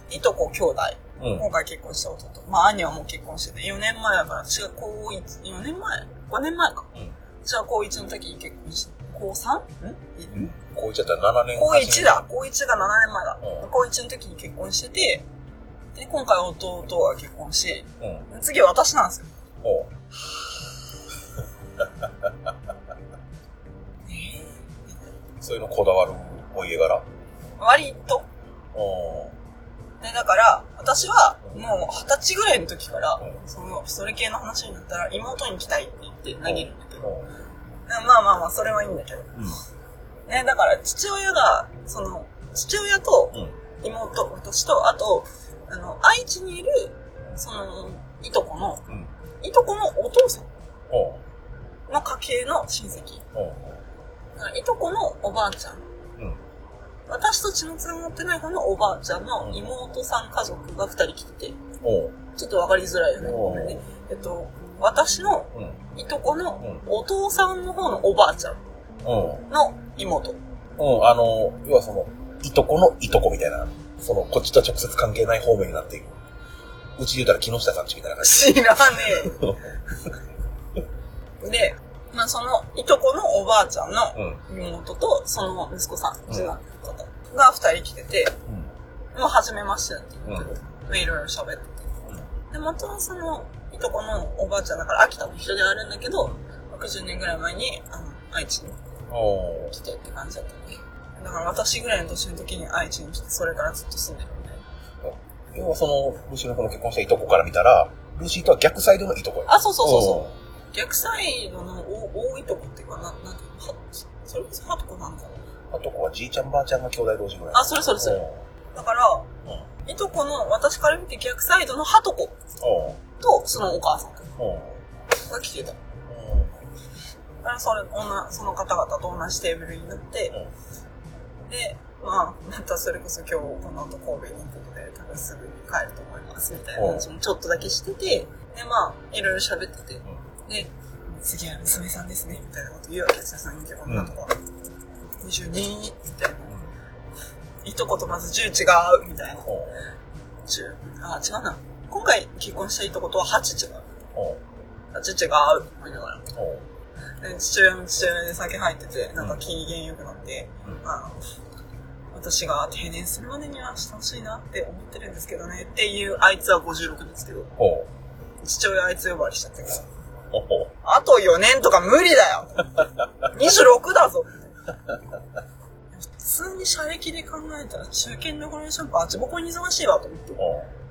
いとこ兄弟。うん。うん。今回結婚した弟。まあ兄はもう結婚してて、4年前だから、私が高1、4年前 ?5 年前か。うん。私は高1の時に結婚して、高 3? ん？んこう言ったら7年高1だ。高1が7年前だ。うん高1の時に結婚してて、で、今回弟が結婚して、うん。次私なんですよ。おう。えそういうのこだわるお家柄。割と。おね、だから、私は、もう二十歳ぐらいの時からうん、その、それ系の話になったら、妹に来たいって言って投げるんだけど、おまあまあまあ、それはいいんだけど。うん。ね、だから、父親が、その、父親とうん。妹、私と、あと、あの、愛知にいる、その、いとこの、うん。いとこのお父さんおの家系の親戚。おいとこのおばあちゃん。うん。私と血のつながってない方のおばあちゃんの妹さん家族が二人来てて、おちょっとわかりづらいよね。ごめんね。えっと、私のうん。いとこのお父さんの方のおばあちゃんうん。の妹。うん、あの、要はその、いとこのいとこみたいな、その、こっちと直接関係ない方面になっていく。うちで言うたら木下さんちみたいな感じ。知らねえ。で、まあそのいとこのおばあちゃんのうん。妹とその息子さん、うん次男の方が二人来てて、うん。もう初めましてって言うけど、うんまあいろいろ喋ってて。で、元はその、いとこのおばあちゃんだから秋田の人ではあるんだけど、60年ぐらい前に、あの、愛知に来てって感じだったね。だから私ぐらいの年の時に愛知に来て、それからずっと住んでるみたいな。要はその、ルーシーのこの結婚したいとこから見たら、ルーシーとは逆サイドのいとこや。あ、そうそうそうそう。逆サイドの大大いとこっていうか、ななんていうのは、それこそはとこなのかな。あとこはじいちゃんばあちゃんが兄弟同士ぐらい。あ、それそれそれ。だから、うん。うん。いとこの、私から見て逆サイドのはとこと、そのお母さんが来てた。だからそれ、女、その方々と同じテーブルになって、で、まあ、またそれこそ今日この後神戸に行くので、多分すぐに帰ると思います、みたいな話もちょっとだけしてて、で、まあ、いろいろ喋ってて、で、次は娘さんですね、みたいなこと言うわけですよ、その女の子は。22、みたいな。いとことまず10違う、みたいな。おう10、あ、違うな。今回結婚したいとことは8違う。おう8違う、思いながら。父親も父親で酒入ってて、なんか機嫌良くなって、うんあの、私が定年するまでにはしてほしいなって思ってるんですけどね。っていう、あいつは56ですけど、父親あいつ呼ばわりしちゃったから。あと4年とか無理だよ !26 だぞ普通に射撃で考えたら中堅どころのシャンバチボコに忙しいわと思って。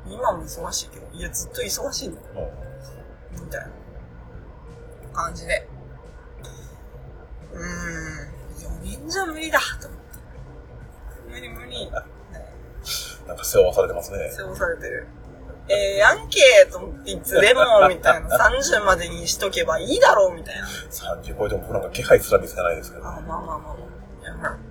今も忙しいけど、いやずっと忙しいんだよ。みたいな感じで。うーん、4年じゃ無理だと思って。無理無理。ねなんか世話されてますね。背負されてる。えー、やんけーと思って、いつでも、みたいな。30までにしとけばいいだろう、みたいな。30超えてもなんか気配すら見せないですけど。あ、まあまあまあまあ。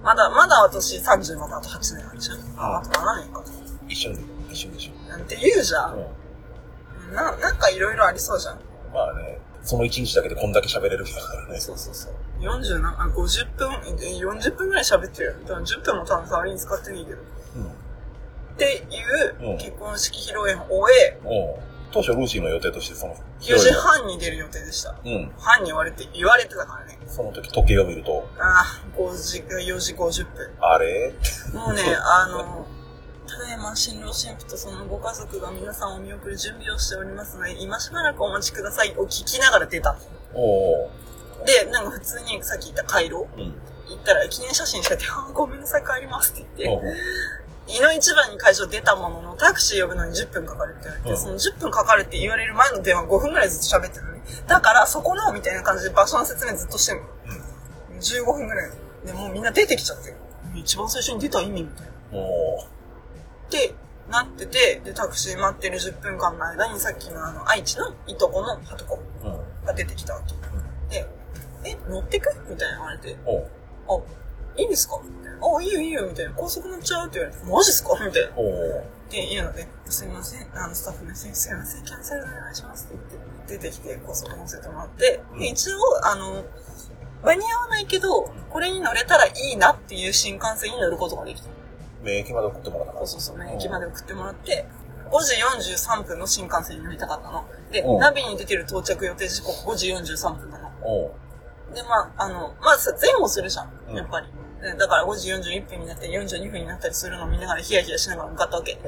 まだ、まだ私30まであと8年あるじゃん。あ、あと7年か。一瞬で、一瞬でしょ。なんて言うじゃ。うんん。な、なんかいろいろありそうじゃん。まあね、その一日だけでこんだけ喋れる日だからね。そうそうそう。40な、あ、50分、え40分ぐらい喋ってるよ。だから10分も多分代わりに使ってもいいけど。うん。っていううん結婚式披露宴を終え、当初ルーシーの予定としてその、4時半に出る予定でした。うん。半に言われて、言われてたからね。その時時計を見ると、ああ、5時、4時50分。あれ？もうね、あの、ただいま新郎新婦とそのご家族が皆さんを見送る準備をしておりますので、今しばらくお待ちくださいを聞きながら出た。おうで、なんか普通にさっき言った回廊？うん。行ったら記念写真してて、あーごめんなさい帰りますって言って、おう井の一番に会場出たものの、タクシー呼ぶのに10分かかるって言われて、うんその10分かかるって言われる前の電話5分くらいずっと喋ってるのね。だから、そこの、みたいな感じで場所の説明ずっとしてるの。15分くらい。で、もうみんな出てきちゃってる。一番最初に出た意味みたいな。おてなってて、で、タクシー待ってる10分間の間にさっきのあの、愛知のいとこのはとこうん。が出てきたわけ。で、え、乗ってく？みたいな言われて、おうあ、いいんですか？みたいな。あ、いいよいいよ、みたいな。高速乗っちゃう？って言われて、マジっすか？みたいな。おうっていうので、すいません、あの、スタッフの先生、すいません、キャンセルお願いしますって言って、出てきて高速乗せてもらって、で一応、あの、間に合わないけど、これに乗れたらいいなっていう新幹線に乗ることができた。免疫まで送ってもらったから。そうそうそう、ね、駅まで送ってもらって、5時43分の新幹線に乗りたかったの。で、うんナビに出てる到着予定時刻5時43分なの。で、まあ、あの、まずさ、前後するじゃん、うんやっぱり。でだから5時41分になったり42分になったりするのを見ながらヒヤヒヤしながら向かったわけ。で、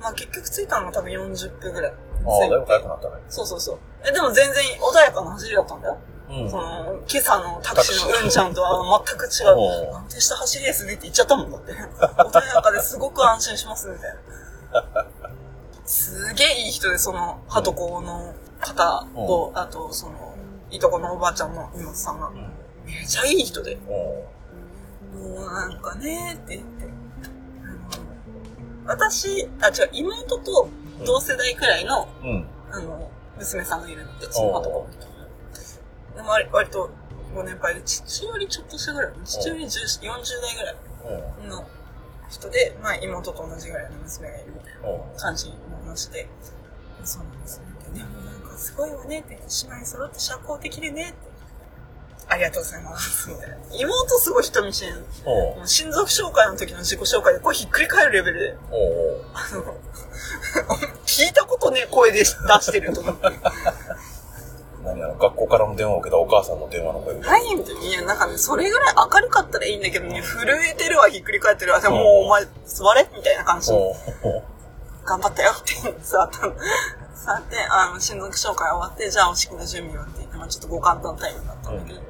まあ結局着いたのが多分40分ぐらい。ああ、だいぶ早くなったね。そうそうそう。え、でも全然穏やかな走りだったんだよ。うんその、今朝のタクシーのうんちゃんとは全く違う。うん安定した走りですねって言っちゃったもんだって。穏やかですごく安心しますみたいな。すげえいい人で、その、はとこの方と、あと、その、いとこのおばあちゃんの妹さんが、うん。めちゃいい人で、うん。もうなんかねって言って。私、あ、違う、妹と同世代くらいの、うん。あの、娘さんがいるので、そのはとこの人。でも割割とご年配で、父よりちょっとしたぐらい、父より10 40代ぐらいうん。の人で、まあ妹と同じぐらいの娘がいるみたいなうん。感じの話で、そうなんですね。でもなんかすごいわねって、姉妹揃って社交的でねって。ありがとうございます。みたいな。妹すごい人見知り親族紹介の時の自己紹介で声ひっくり返るレベルで、あの、聞いたことねえ声で出してると思って。何あの、学校からの電話を受けたお母さんの電話の声はいみたいな。いや、なんかね、それぐらい明るかったらいいんだけどね、震えてるわ、ひっくり返ってるわ。でももうお前、座れみたいな感じ 頑張ったよって座ったの。座って、あの、親族紹介終わって、じゃあお式の準備はって言って、まあちょっとご簡単タイムだったんだけど、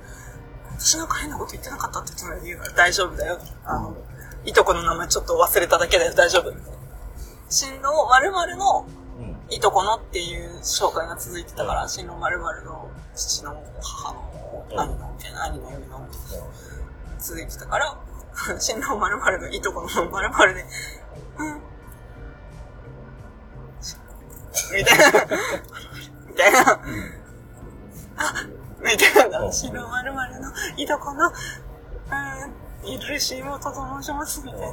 私なんか変なこと言ってなかったって言って言うから大丈夫だよ。あの、いとこの名前ちょっと忘れただけだよ、大丈夫。新郎〇〇のうん。いとこのっていう紹介が続いてたから、新郎〇〇の父の母の兄のみたいな、兄の嫁の続いてたから、新郎〇〇のいとこの〇〇で、うん。みたいな。みたいな。あみたいな。新郎〇〇のいとこの、うん、いるし妹と申します、みたいな。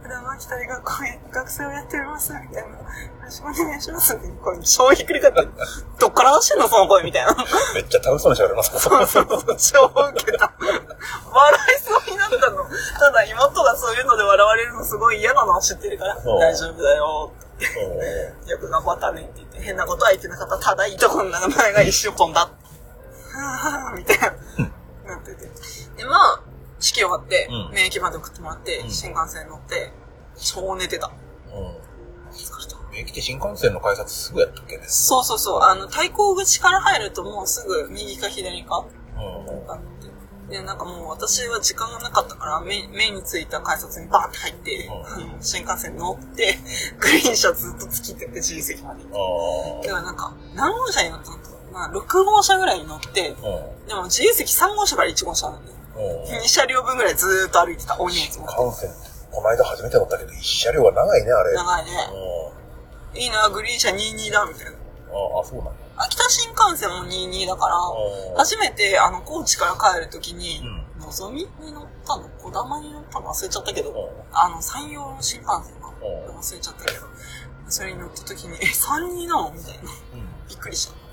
普段は北で学校へ学生をやっております、みたいな。よろしくお願いします。って声超ひっくり返ってる。どっから出してんのその声みたいな。めっちゃ楽しそうに喋るな、そそうそうそう、超ウケた。笑いそうになったの。ただ妹がそういうので笑われるのすごい嫌なのは知ってるから、うん大丈夫だよおうよく頑張ったねって言って、変なことは言ってなかった。ただいいとこの名前が一瞬飛んだ。はぁみたいな。なってて。で、まあ、式終わってうん、免疫まで送ってもらって、うん新幹線乗って、超寝てた。うん。疲れた。駅で新幹線の改札すぐやったっけね。そうそうそう。あの、対向口から入るともうすぐ右か左かうん。あって。で、なんかもう私は時間がなかったから、目目についた改札にバーって入って、うあの新幹線乗って、グリーン車ずっと突きってって自由席まで。あだからなんか、何号車に乗ったのまあ、6号車ぐらいに乗って。でも自由席3号車から1号車なんで、うん。2車両分ぐらいずーっと歩いてた、大荷物も。幹線、この間初めて乗ったけど、一車両は長いね、あれ。長いね。うん。いいな、グリーン車22だ、みたいな。ああ、そうなんや。秋田新幹線も22だから、うん初めて、あの、高知から帰るときに、うのぞみに乗ったの？小玉に乗ったの忘れちゃったけど、うんあの、山陽新幹線か。うん忘れちゃったけど、それに乗ったときに、え、3人なの？みたいな。うん。びっくりした。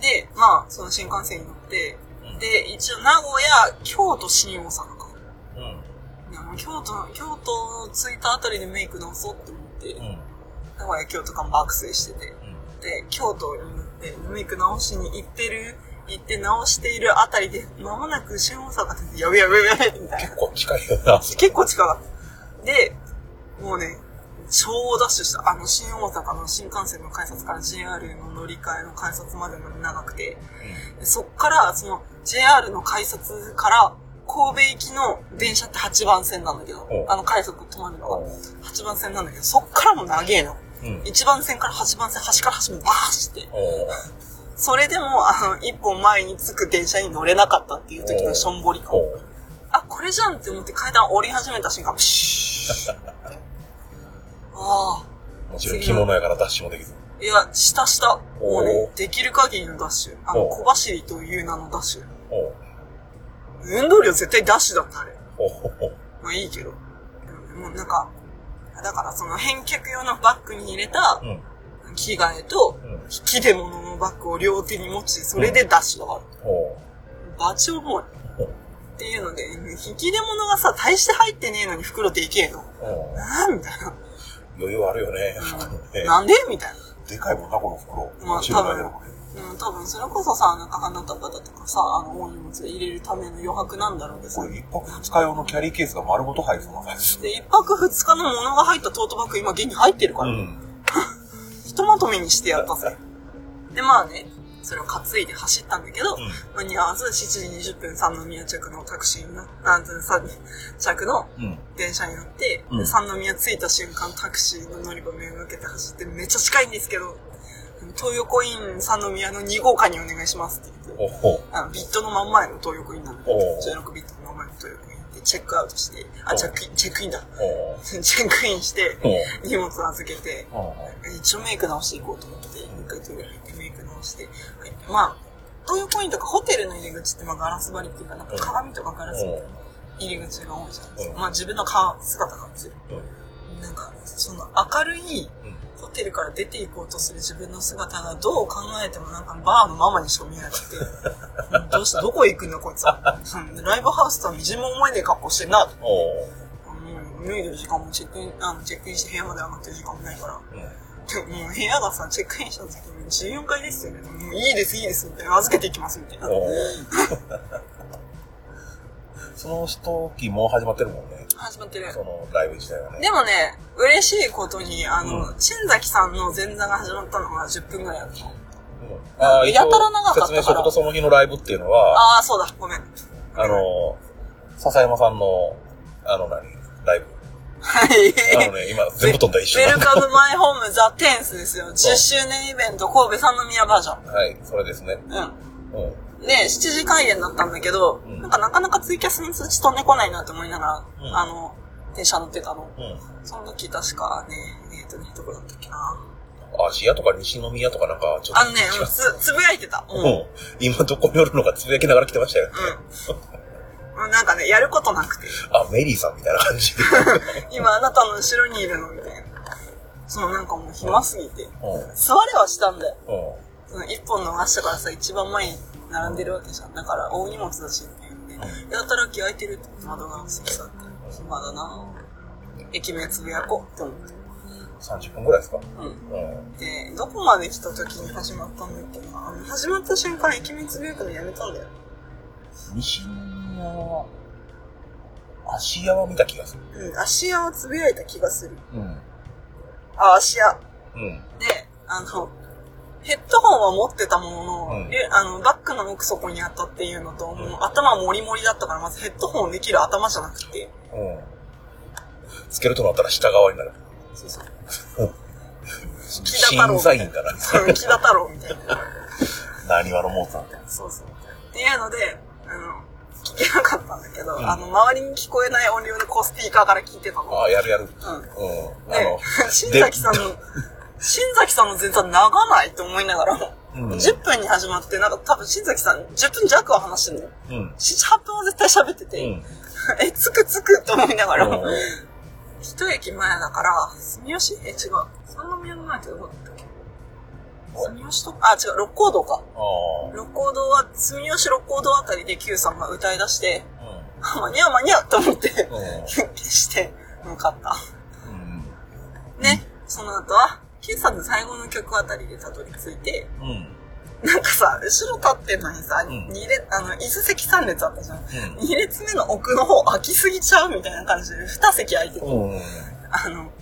で、まあ、その新幹線に乗って、うんで、一応名古屋、京都、新大阪か。うん。でも京都、京都着いたあたりでメイク直そうって思って、うん。名古屋、京都間爆睡してて、うん。で、京都に乗ってメイク直しに行ってる、行って直しているあたりで、まもなく新大阪で、やべやべやべみたいな結。構近いよな。結構近かった。で、もうね、超ダッシュした。あの、新大阪の新幹線の改札から JR の乗り換えの改札までの長くて、でそっから、その JR の改札から神戸行きの電車って8番線なんだけどう、んあの改札止まるのがうん8番線なんだけど、そっからも長えの。うん。1番線から8番線、端から端までバー走って。おそれでも、あの、一本前に着く電車に乗れなかったっていう時のしょんぼり感。おあ、これじゃんって思って階段降り始めた瞬間、プシュー。ああ。もちろん着物やからダッシュもできず。いや、下下。もうおねー、できる限りのダッシュ。あの、お小走りという名のダッシュ。お運動量絶対ダッシュだった、あれ。まあいいけど。うんもうなんか、だからその返却用のバッグに入れたうん。着替えと、うん。引き出物のバッグを両手に持ち、それでダッシュだから。おバチ重い。おっていうので、引き出物がさ、大して入ってねえのに袋でいけえの。おなんみたいな。余裕あるよね。ねなんで？みたいな。でかいもんな、この袋。まあ後ろに入れるこれうん、多分それこそさ、なんか花束だとかさ、あの、大荷物で入れるための余白なんだろうけどさこ。れ一泊二日用のキャリーケースが丸ごと入るそうなんです。で、一泊二日のものが入ったトートバッグ今現に入ってるから、うん。ひとまとめにしてやったぜ。で、まあね、それを担いで走ったんだけど、うん。間に合わず7時20分三宮着のタクシーに乗った、三着のうん。電車に乗って、うん。で三宮着いた瞬間タクシーの乗り場めがけて走ってめっちゃ近いんですけど、東横イン三宮の2号館にお願いしますって言って、あのビットの真ん前の東横インなんで、おう。16ビットの真ん前の東横イン。でチェックアウトして、あ、チェックイン、チェックインだ。お チェックインして、お荷物預けて、お一応メイク直していこうと思って、一回トイレ入ってメイク直して、はい、まあ、東横インとかホテルの入り口ってまあガラス張りっていうか、なんか鏡とかガラスの入り口が多いじゃないですか。うんまあ自分の顔、姿が映る。うん。なんか、その明るいうん。ホテルから出ていこうとする自分の姿がどう考えてもなんかバーのママにしか見えなくて、う んどうして、どこへ行くんだこいつは。うんライブハウスとはみじんも思えねえ格好してんな。もおう脱いでる時間もチェックイン、あの、チェックインして部屋まで上がってる時間もないから。うん。でももう部屋がさ、チェックインした時に14階ですよね。もういいです、いいです、みたいな。預けていきます、みたいな。おその時もう始まってるもんね。始まってる。そのライブ自体はね。でもね、嬉しいことに、あの、うん新崎さんの前座が始まったのは10分ぐらいだったの。うんああ、やたら長かったから説明するとその日のライブっていうのは、ああ、そうだ、ごめん。あの、笹山さんの、あの何、ライブ。はい。あのね、今全部飛んだ一緒ウェルカムマイホームザ・テンスですよ。10周年イベント神戸三宮バージョン。はい、それですね。うん。うん。で、7時開演だったんだけど、うんなんかなかなかツイキャスの通知飛んでこないなって思いながら、うんあの、電車乗ってたの。うん。その時確かね、えっ、とね、どこだったっけな。芦屋とか西宮とかなんか、ちょっと。あのね、うんつ、つぶやいてた。うん。今どこにおるのかつぶやきながら来てましたよね。うんなんかね、やることなくて。あ、メリーさんみたいな感じで。今あなたの後ろにいるのみたいな。そのなんかもう暇すぎて。うん。座れはしたんだよ。うん。その一本逃したからさ、一番前に並んでるわけじゃん。だから大荷物だし、みたいなね。やたら気空いてるって窓が席さって。暇だな駅名つぶやこうって思って。30分ぐらいですか？うん。うん。で、どこまで来た時に始まったんだっけな。始まった瞬間、駅名つぶやくのやめたんだよ。西？宮は、芦屋は見た気がする。うん、足屋はつぶやいた気がする。うん。あ、足屋。うん。で、あの、ヘッドホンは持ってたものの、うんであのバッグの奥底にあったっていうのと、もう頭もりもりだったから、まずヘッドホンできる頭じゃなくて、うん。つけるとなったら下側になる。そうそう。審査員かな。木田太郎みたいな。何話のモーツァルト。そうそう。っていうので、あの、聞けなかったんだけど、うんあの、周りに聞こえない音量でこうスピーカーから聞いてたの。ああ、やるやる。うん。うん。あので、新崎さんの、新崎さんの前座長ないと思いながら、うん10分に始まって、なんか多分新崎さん10分弱は話してんのよ。うん。7、8分は絶対喋ってて、うん。え、つくつくと思いながら、うん一駅前だから、住吉？え、違う。三宮の前ってどこだっ住吉とあ、違う、六甲道か。あ六甲道は、住吉六甲道あたりで Q さんが歌い出して、あ。あ間に合う間に合うと思って、うん。消して、向かった。うん。ね、その後は、Q さんの最後の曲あたりでたどり着いて、うん。なんかさ、後ろ立ってんのにさ、ん二列、あの、椅子席3列あったじゃん。うん二列目の奥の方空きすぎちゃうみたいな感じで、二席空いてて、うん。あの、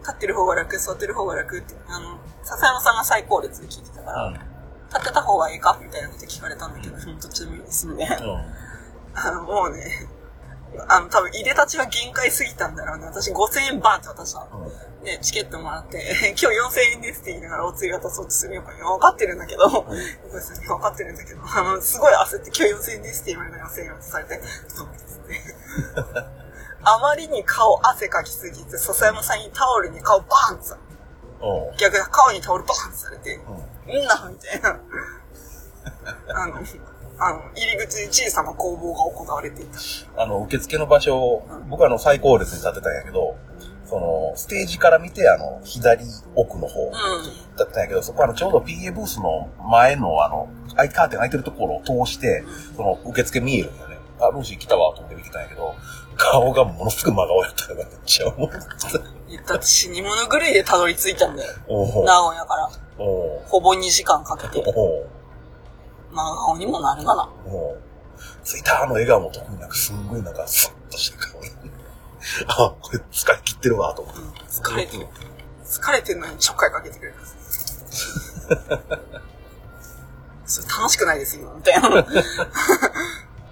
立ってる方が楽、座ってる方が楽って、あの、笹山さんが最高列で聞いてたから、立ってた方がいいかみたいなこと聞かれたんだけど、ほんと中身ですんで、あの、もうね、あの、多分、入れたちが限界すぎたんだろうね。私5000円バーンって渡したの。で、チケットもらって、今日4000円ですって言いながらお釣り渡そうとするよ。分かってるんだけど、分かってるんだけど、あの、すごい焦って今日4000円ですって言われながら4000円渡されて、そうですって。あまりに顔汗かきすぎて、笹山さんにタオルに顔バーンって。逆に顔にタオルバーンされて、うん。うんな、みたいな。あの、あの、入り口に小さな工房が行われていた。あの、受付の場所、僕はあの、最高列に立ってたんやけど、その、ステージから見て、あの、左奥の方、うん。だったんやけど、そこはあの、ちょうど PA ブースの前のあの、アイカーテン開いてるところを通して、その、受付見えるんだよね。あ、ルーシー来たわ、と思って見てたんやけど、顔がものすごく真顔やったのがめっちゃ思ってた。だって死に物狂いでたどり着いたんだよ。名古屋から。ほぼ2時間かけて。真顔にもなるがな。着いたあの笑顔も特になんかすんごいなんかスッとした顔で。あ、これ疲れ切ってるわ、と思って。うん。疲れてる。疲れてるのにちょっかいかけてくれる。そしくないですよ、みたいな。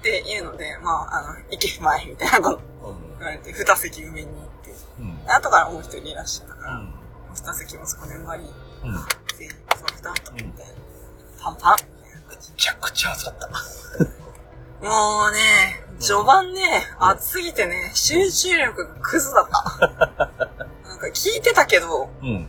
っていうので、まあ、あの、行けまい、みたいなことうん。言われて、二席埋めに行って、うん。後からもう一人いらっしゃったから、うん。二席もそこで埋まり、うん。全員、その二と思って、パンパン。めちゃくちゃ暑かった。もうね、序盤ね、暑すぎてね、集中力がクズだった。なんか聞いてたけど、うん。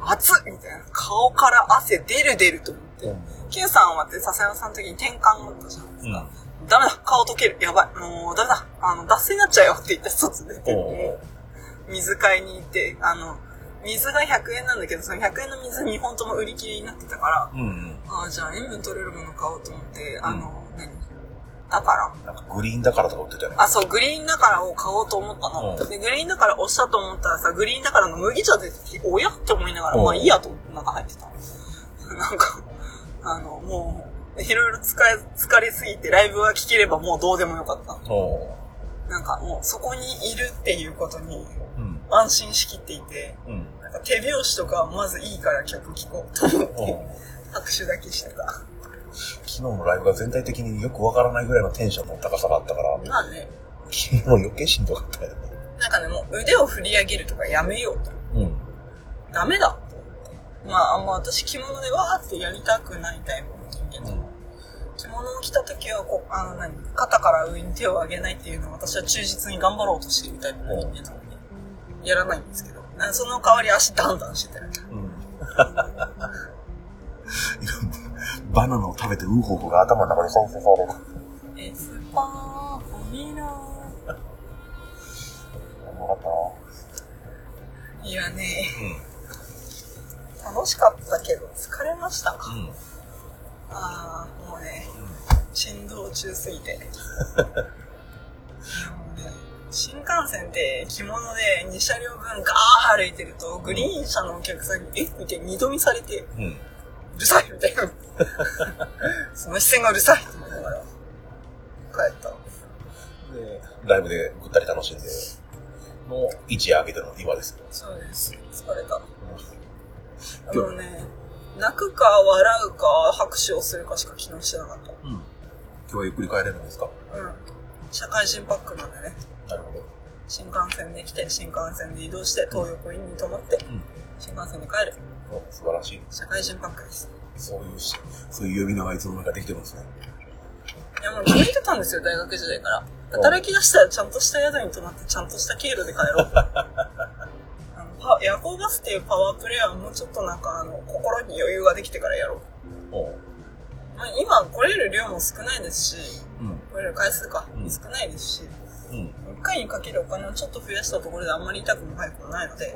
暑っみたいな。顔から汗出る出ると思って。うん。Q さんはって笹山さんの時に転換があったじゃないですか。ダメだ、顔溶ける。やばい。もうダメだ。あの、脱水になっちゃうよって言って外出て、お水買いに行って、あの、水が100円なんだけど、その100円の水2本とも売り切れになってたから、うん。ああ、じゃあ塩分取れるもの買おうと思って、あの、何？だから、なんかグリーンだからとか売ってたよね。あ、そう、グリーンだからを買おうと思ったの。うんで、グリーンだから押したと思ったらさ、グリーンだからの麦茶出てきて、おや？って思いながら、うんまあいいやと思って中入ってた。なんか、あの、もう、いろいろ疲れ、疲れすぎてライブが聴ければもうどうでもよかった。おなんかもうそこにいるっていうことにうん。安心しきっていて、うん。なんか手拍子とかまずいいから曲聴こうと思っおて、拍手だけしてた。昨日のライブが全体的によくわからないぐらいのテンションの高さがあったから、まあね、昨日余計しんどかったよね。なんかね、もう腕を振り上げるとかやめようと。うん。ダメだと思って。まあ、あんま私着物でわーってやりたくないタイプの人間で、着物を着た時はこう、あの何、肩から上に手を上げないっていうのを私は忠実に頑張ろうとしているタイプの人間なので、やらないんですけど、なその代わり足ダンダンしてたよ。うん。バナナを食べてウーホーホーが頭の中で再生される。エスパーフォミラよかったー。いやね、な楽しかったけど疲れましたか。うん。うん。ああ、もうね、振動中すぎて。新幹線で着物で2車両分ガー歩いてると、グリーン車のお客さんに、えみたいに二度見されて、ううん。るさいみたいな。その視線がうるさいって思いながら、帰った。で、ライブでぐったり楽しんで、の一夜明けての今ですよ。そうです。疲れた。あのね、泣くか笑うか拍手をするかしか昨日してなかった。うん。今日はゆっくり帰れるんですか？うん。社会人パックなんでね。なるほど。新幹線で来て、新幹線で移動して、東横インに泊まって、うん。新幹線で帰る。お素晴らしい。社会人パックです。そういうし、そういう呼び名がいつの間にかできてるんですね。いや、もう決めてたんですよ、大学時代から。働き出したらちゃんとした宿に泊まって、ちゃんとした経路で帰ろう。夜行バスっていうパワープレイはもうちょっとなんか、あの、心に余裕ができてからやろう。おう。まあ、今来れる量も少ないですし、うん。来れる回数か、うん少ないですし、うん。1回にかけるお金をちょっと増やしたところであんまり痛くも早くもないので、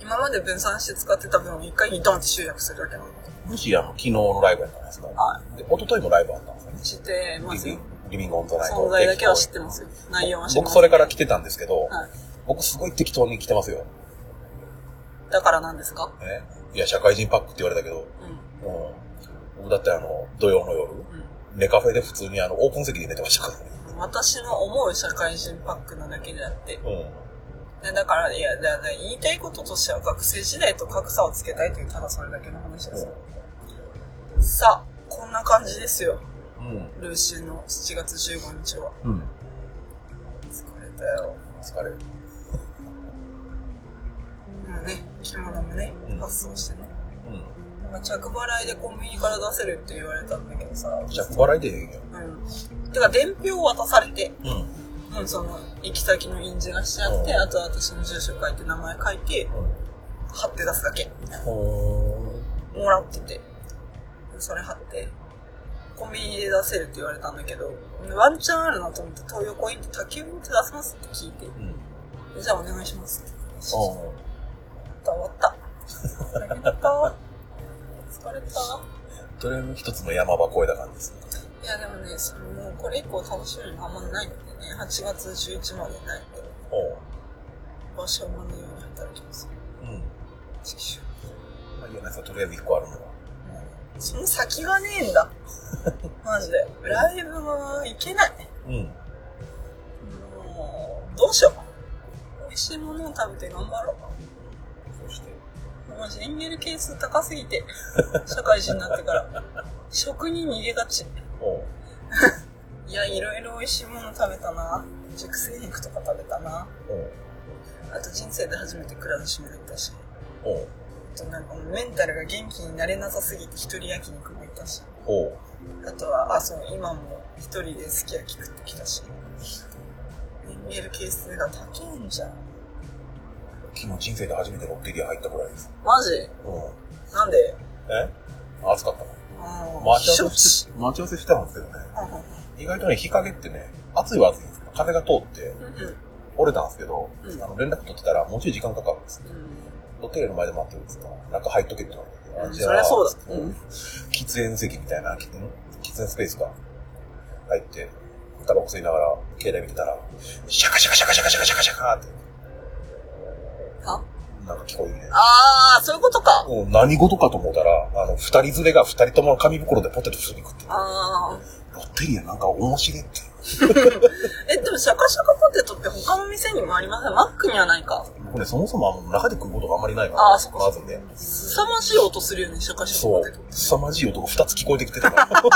今まで分散して使ってた分を1回にドンって集約するだけなので、もし、あの、昨日のライブやったんですか？はで、一昨日もライブあったんですかね知ってますよリビン。グオンザナイト。存在だけは知ってますよ。内容は知ってます。僕それから来てたんですけど、はい。僕すごい適当に来てますよ。だから何ですか？ね。いや、社会人パックって言われたけど、うん。うん。僕だってあの、土曜の夜、うん。ネカフェで普通にあの、オープン席で寝てましたからね。私の思う社会人パックなだけであって。うん。でだから、いや、だだ言いたいこととしては学生時代と格差をつけたいという、ただそれだけの話です。さあ、こんな感じですよ。うん。ルーシーの7月15日は。うん。疲れたよ。疲れる。もうね、着物もねうん、発送してね。うなんか着払いでコンビニから出せるって言われたんだけどさ。ん。じゃあ、笑いでええんよ。うん。てか、伝票を渡されて、うん。うん、その、行き先の印字がしてあって、うんあと私の住所書いて名前書いて、貼って出すだけ。ほもらってて。それ貼って、コンビニで出せるって言われたんだけど、ワンチャンあるなと思って、東横インって宅急便って出せますって聞いて、ー。うん。じゃあお願いしますって。お終わった。疲れた。疲れた。とりあえず一つの山場越えた感じですね。いやでもね、そのもうこれ以降楽しみがあんまないのでね、8月11までないので、おう。場所を学ぶように働きます。うん。チキシュまあいいじゃないですか、とりあえず一個あるのは。その先がねえんだ。マジで。ライブは行けない。うん。もう、どうしよう。美味しいものを食べて頑張ろう。マジエンゲル係数高すぎて、社会人になってから。食に逃げがち。いや、いろいろ美味しいもの食べたな。熟成肉とか食べたな。あと人生で初めてくら寿司も行ったし。あとなんかメンタルが元気になれなさすぎて一人焼肉も行ったし。あとは、あ、そう、今も一人ですき焼き食ってきたし。エンゲル係数が高いんじゃん。昨日人生で初めてロッテリア入ったぐらいです。マジ？うん。なんで？え？暑かったの？あ待ち合わせ地。待ち合わせしてたんですけどね。意外とね、日陰ってね、暑いは暑いんですけど、風が通ってうんうん。折れたんですけど、うん。あの連絡取ってたらもうちょい時間かかるんです。ロッテリアの前で待ってるんですか？ら、中入っとけって言われて。うん。じゃあそりゃそうだ。うん喫煙席みたいな、喫喫煙スペースが入って、タバコ吸いながら携帯見てたら、シャカシャカシャカシャカシャカシャカシャカって、あなんか聞こえてね。あー、そういうことか。もう何事かと思ったら、あの、二人連れが二人とも紙袋でポテト普通に食ってる。あロッテリアなんか面白いって。ー。え、でもシャカシャカポテトって他の店にもありません？マックにはないか。僕ね、そもそも中で食うことがあんまりないから、あーそっかまずね。凄まじい音するよね、シャカシャカそうポテト。。凄まじい音が二つ聞こえてきてたから。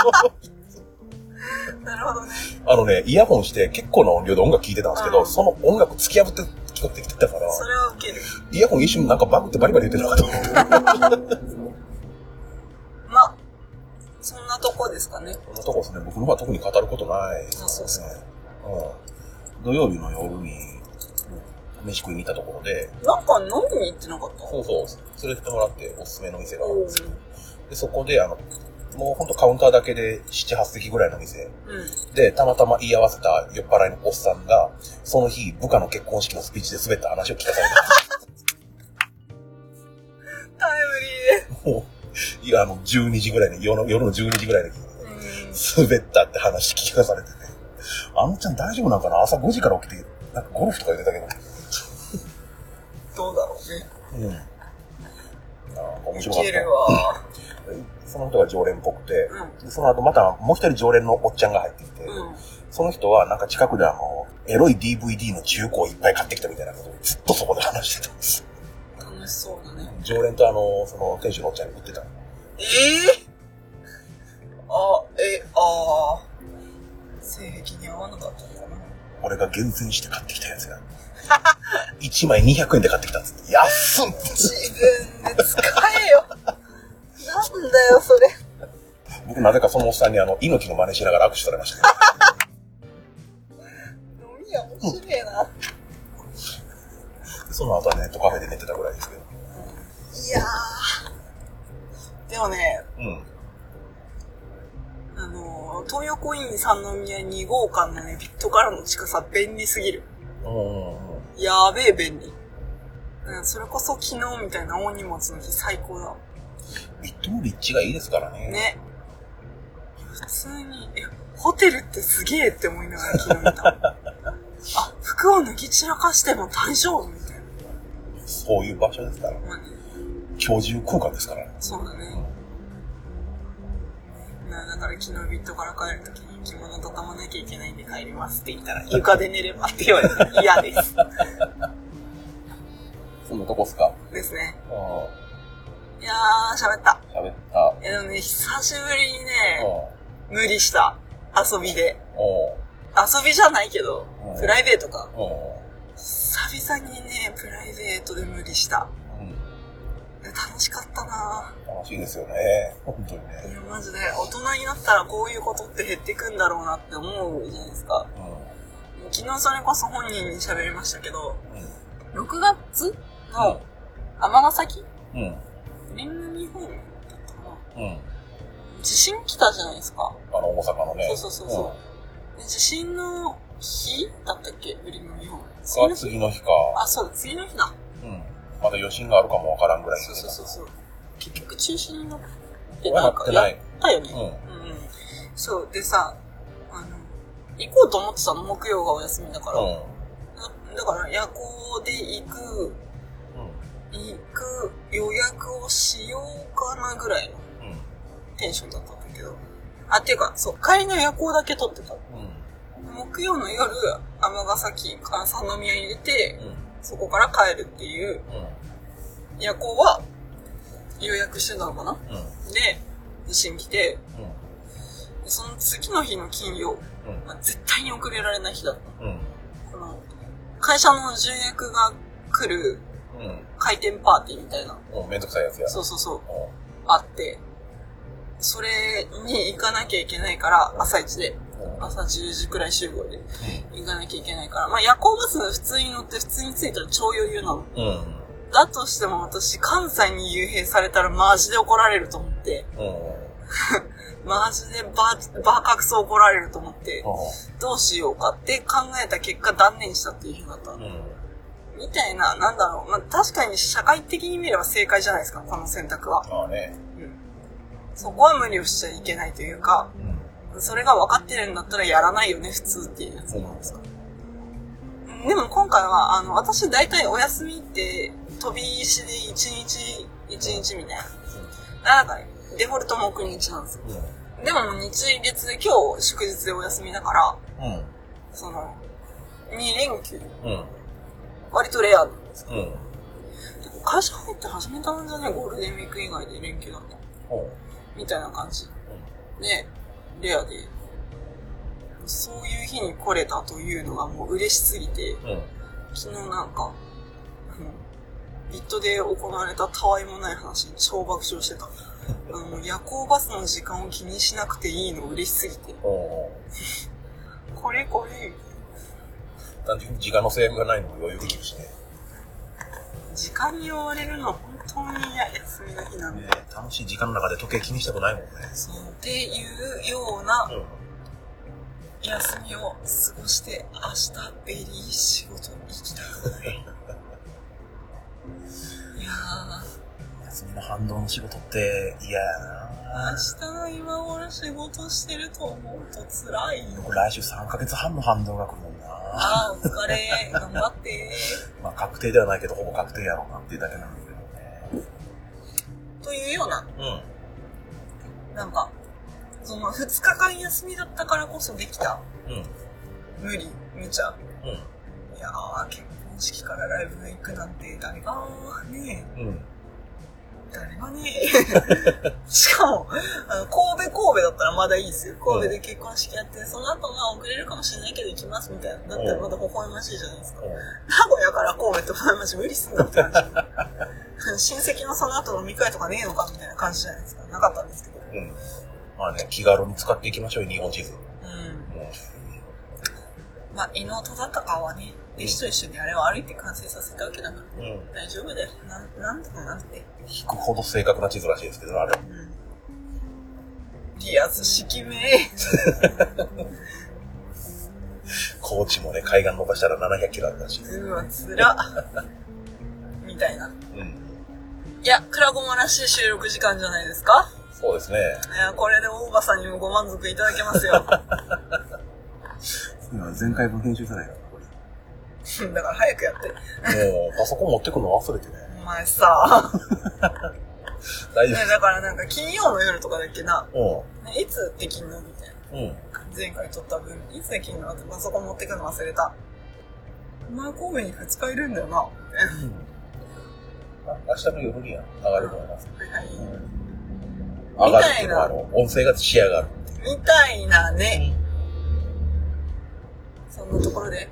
なるほどね。あのね、イヤホンして結構な音量で音楽聴いてたんですけど、うんその音楽突き破って聞こえてきてたから、それはウケる。イヤホン一瞬なんかバグってバリバリ言ってなかった。まあ、そんなとこですかね。こんなとこですね、僕の方は特に語ることないですあそうそううん。土曜日の夜に、飯食いに行ったところで、なんか飲みに行ってなかった？そうそう、連れてってもらっておすすめの店があるんおですよ。で、そこで、あの、もうほんとカウンターだけで7、8席ぐらいの店うん。で、たまたま言い合わせた酔っ払いのおっさんが、その日、部下の結婚式のスピーチで滑った話を聞かされタイた。もう、いや、あの、12時ぐらいに、夜の夜の12時ぐらいで聞いて。滑ったって話聞かされてね。あのちゃん大丈夫なんかな？朝5時から起きて、なんかゴルフとか言ってたけど。どうだろうね。うん。あー面白いけるかった。わ。その人が常連っぽくて、うでその後またもう一人常連のおっちゃんが入ってきて、うん。その人はなんか近くであの、エロい DVD の中古をいっぱい買ってきたみたいなことをずっとそこで話してたんです。楽しそうだね。常連とあの、その店主のおっちゃんに売ってたの。ええあ、え、ああ。性癖に合わなかったのかな？俺が厳選して買ってきたやつが。1枚200円で買ってきたっつって。安っ自分で使えよ。なんだよ、それ。僕なぜかそのおっさんにあの、猪木の真似しながら握手されました。飲みは面白いな。その後はネットカフェで寝てたぐらいですけど。いやー。でもね、うん。あのー、東横イン三宮2号館のね、ビットからの近さ便利すぎる。うん。やべえ便利。うん、それこそ昨日みたいな大荷物の日最高だ。ビットの立地がいいですからね。ね。普通に、え、ホテルってすげえって思いながら昨日見た。あ、服を脱ぎ散らかしても大丈夫みたいな。そういう場所ですから。まあね、居住空間ですからね。そうだね。なだから昨日ビットから帰るときに着物畳まなきゃいけないんで帰りますって言ったら床で寝ればって言われて嫌です。そんなとこっすか？ですね。うん。いやー、喋った。喋った。え、でもね、久しぶりにね、う無理した。遊びで。遊びじゃないけどうん、プライベートか。う久々にね、プライベートで無理した。楽しかったな楽しいですよね。本当にいね。や、マジで、大人になったらこういうことって減ってくんだろうなって思うじゃないですか。う昨日それこそ本人に喋りましたけど、ん。6月の尼崎うん。うん。リング日本だったかなうん。地震来たじゃないですか。あの、大阪のね。そうそうそうそうで地震の日だったっけ？リング日本。次の日か。あ、そうだ、次の日だ。うん。まだ余震があるかもわからんぐらいそうそうそうそう。結局中止になってななんかやったよね。うんうんうん。そう、でさ、あの、行こうと思ってたの、木曜がお休みだから。うん。だだから夜行で行く、うん。行く予約をしようかなぐらいのうん。テンションだったんだけど。あ、っていうか、そう、帰りの夜行だけ取ってた。うん。木曜の夜、尼崎から三宮に出て、うん。そこから帰るっていううん。夜行は予約してたのかな？うん。うん。で、地震来て、でその次の日の金曜、うん。まあ、絶対に遅れられない日だった。うん。この会社の重役が来るうん。開店パーティーみたいな、うん。めんどくさいやつや。そうそうそう、うあって、それに行かなきゃいけないから、朝一で。朝10時くらい集合で行かなきゃいけないから、まあ夜行バス普通に乗って普通に着いたら超余裕なの。うん。だとしても私、関西に幽閉されたらマジで怒られると思って、うん。マジでバー、バーカクソ怒られると思って、うどうしようかって考えた結果断念したっていう日だった。うん。みたいな、なんだろう。まあ、確かに社会的に見れば正解じゃないですか、この選択は。まあね。うん。そこは無理をしちゃいけないというか、うん。それが分かってるんだったらやらないよね、普通っていうやつなんですか。でも今回は、あの、私大体お休みって、飛び石で1日、1日みたいな。なんかね、デフォルト木日なんですよ。うん。でも日月で今日祝日でお休みだから、うん。その、2連休、うん。割とレアなんですよ。うん。会社入って始めたんじゃね？ゴールデンウィーク以外で連休だった。ほみたいな感じ。う。で、レアで、そういう日に来れたというのがもう嬉しすぎて、うん。うん。昨日なんか、ビットで行われたたわいもない話に超爆笑してた。あの、夜行バスの時間を気にしなくていいの嬉しすぎて、ほこれこれ、う。単純に時間の制約がないのも余裕できるしね。時間に追われるのは本当に嫌、休みの日なんで。ね楽しい時間の中で時計気にしたくないもんね。そう、っていうようなうん。休みを過ごして、明日 very 仕事に行きたい。いや休みの反動の仕事って嫌やー、明日の今頃仕事してると思うと辛い。な僕来週3ヶ月半の反動が来るもんなあー、お疲れ。頑張って。まあ確定ではないけど、ほぼ確定やろうなっていうだけなんだけどね。というような、うん。なんか、その2日間休みだったからこそできたうん。無理、無茶。うん。いやー、結婚式からライブ行くなんて誰がね、うん。誰がね、しかも、あの、神戸神戸だったらまだいいですよ。神戸で結婚式やって、その後まあ遅れるかもしれないけど行きますみたいな。だったらまだ微笑ましいじゃないですか。名古屋から神戸って微笑ましい。無理すんだって感じ。親戚のその後飲み会とかねえのかみたいな感じじゃないですか。なかったんですけど。うん。うん。まあね、気軽に使っていきましょうよ、日本地図。うん。うん。まあ、妹だったかはね、弟子と一緒にあれを歩いて完成させたわけだから、うん。大丈夫だよ。なん、なんとかなって。引くほど正確な地図らしいですけど、あれ。うん。リアス式名。高知もね、海岸伸ばしたら700キロあるらし。うわ、つら。みたいな。うん。いや、クラゴマらしい収録時間じゃないですか？そうですね。いや、これで大場さんにもご満足いただけますよ。前回分編集さないから、こだから早くやって。れ。もう、パソコン持ってくの忘れてね。お前さ、大丈ね、だからなんか金曜の夜とかだっけな、夫。ねいつって金曜みたいな。うん。うん。前回撮った分、いつで金曜ってパソコン持ってくの忘れた。お前神戸に2日いるんだよな、みたいな。あ明日の夜には上がると思います。はいはい。上がるっていうのは、あの、音声が仕上がる。みたいなね。そんなところで、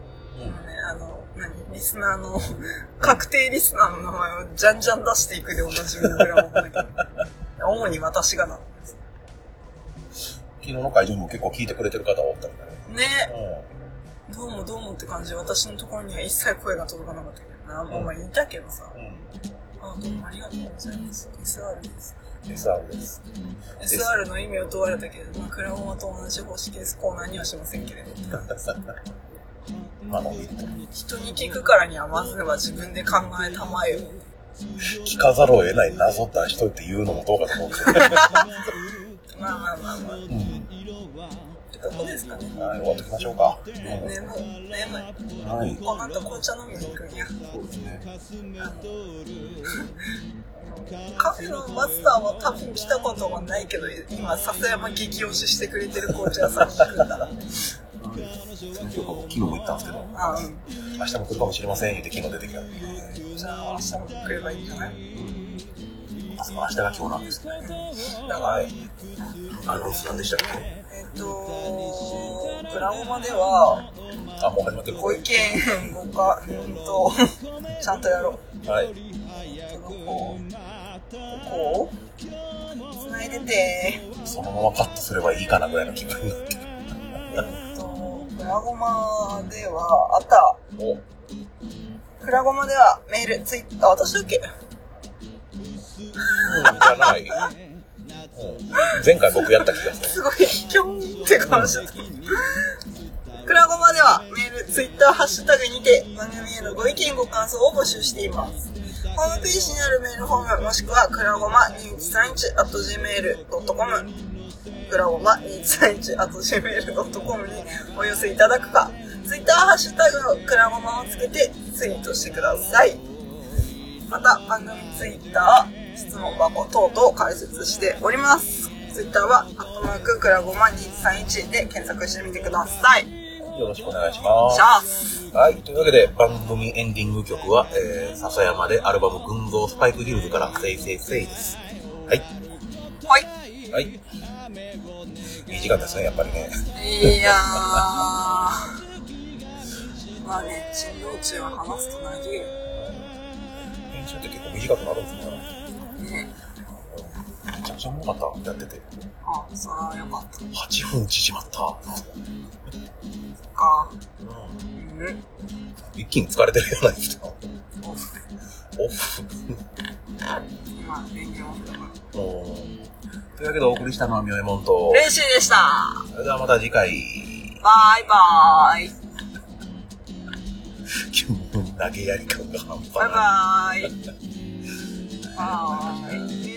リスナーの、確定リスナーの名前をじゃんじゃん出していくでおなじみのグラモンだけど。主に私がなんです。昨日の会場にも結構聞いてくれてる方がおったみたいね、ね。どうもどうもって感じで私のところには一切声が届かなかったけどな。もうまあ言ったけどさ。うん。あ、どうもありがとうございます。SR です。うん。SR です。SR の意味を問われたけれども、クラゴマと同じ方式です。コーナーにはしませんけれど。あの、人に聞くからにはまずは自分で考えたまえよ。聞かざるを得ない謎出しといて言うのもどうかと思うんですけど。まあまあまあまあ。うん。ってとこですかね。はい、終わってきましょうか。ね、眠い、眠い。はい。この後紅茶飲みに行くんや。そうですね。カフェのマスターは多分来たことがないけど、今、笹山激推ししてくれてる紅茶屋さんに行くんだな。今日昨日も行ったんですけど。明日も来るかもしれません言って昨日出てきたんで。じゃあ、明日も来ればいいんじゃない日の明日が今日なんですね。はい。アナウンス何でしたっけ？えっと、クラゴマでは、あ、もう始まってる。ご意見、ごか、うんと、ちゃんとやろう。はい。こここう繋いでて、そのままカットすればいいかなぐらいの気分になってる。ラゴマでは、あった。お、クラゴマではメール、ツイッター、あ、私だっけじゃない。うん前回僕やった気がする。すごい、キョンって感じだった。クラゴマではメール、ツイッター、ハッシュタグにて番組へのご意見ご感想を募集しています。ホームページにあるメールフォームもしくはクラゴマ2131 at gmail.com クラゴマ2131 at gmail.com にお寄せいただくか、ツイッターハッシュタグのクラゴマをつけてツイートしてください。また番組ツイッター、質問箱等々開設しております。ツイッターは、アットマーククラゴマ2131で検索してみてください。よろしくお願いしますはい。というわけで、番組エンディング曲は、えー、笹山でアルバム群像スパイクヒルズから、せいせいせいです。はい。はい。はい。いい時間ですね、やっぱりね。いやー。まあね、珍道中は話すと長いよ。編集って結構短くなるんですかねめちゃくちゃ重かった、やってて。あ、それはよかった。8分縮まった。か。うんうん。一気に疲れてるじゃないですか。オフ。オフ。今、電源オフだから。うんというわけでお送りしたのはみょえもんと、練習でしたそれではまた次回、バイバーイ 投げやり感が半端バイない。バーイバーイ フェ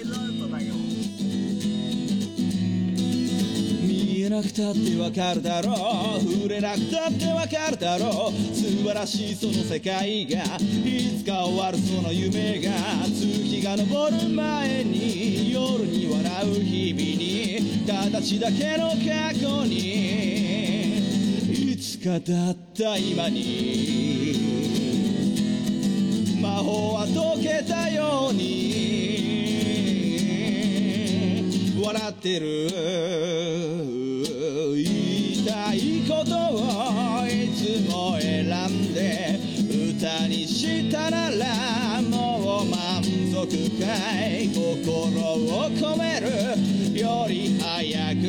えなくたってわかるだろう触れなくたってわかるだろう。素晴らしいその世界がいつか終わるその夢が月が昇る前に夜に笑う日々に形だけの過去にいつかだった今に。魔法は解けたように。笑ってる。言いたいことをいつも選んで歌にしたならもう満足かい心を込める。より早く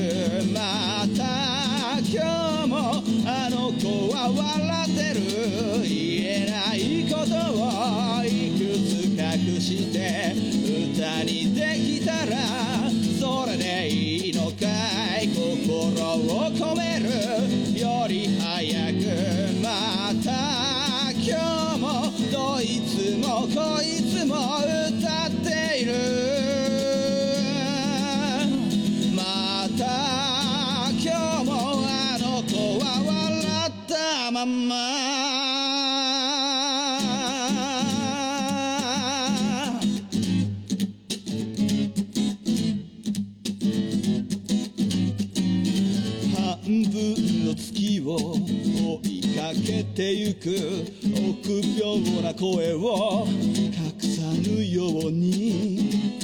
また今日もあの子は笑ってる言えないことをいくつ隠して歌にできたらそれでいい。んま半分の月を追いかけてゆく臆病な声を隠さぬように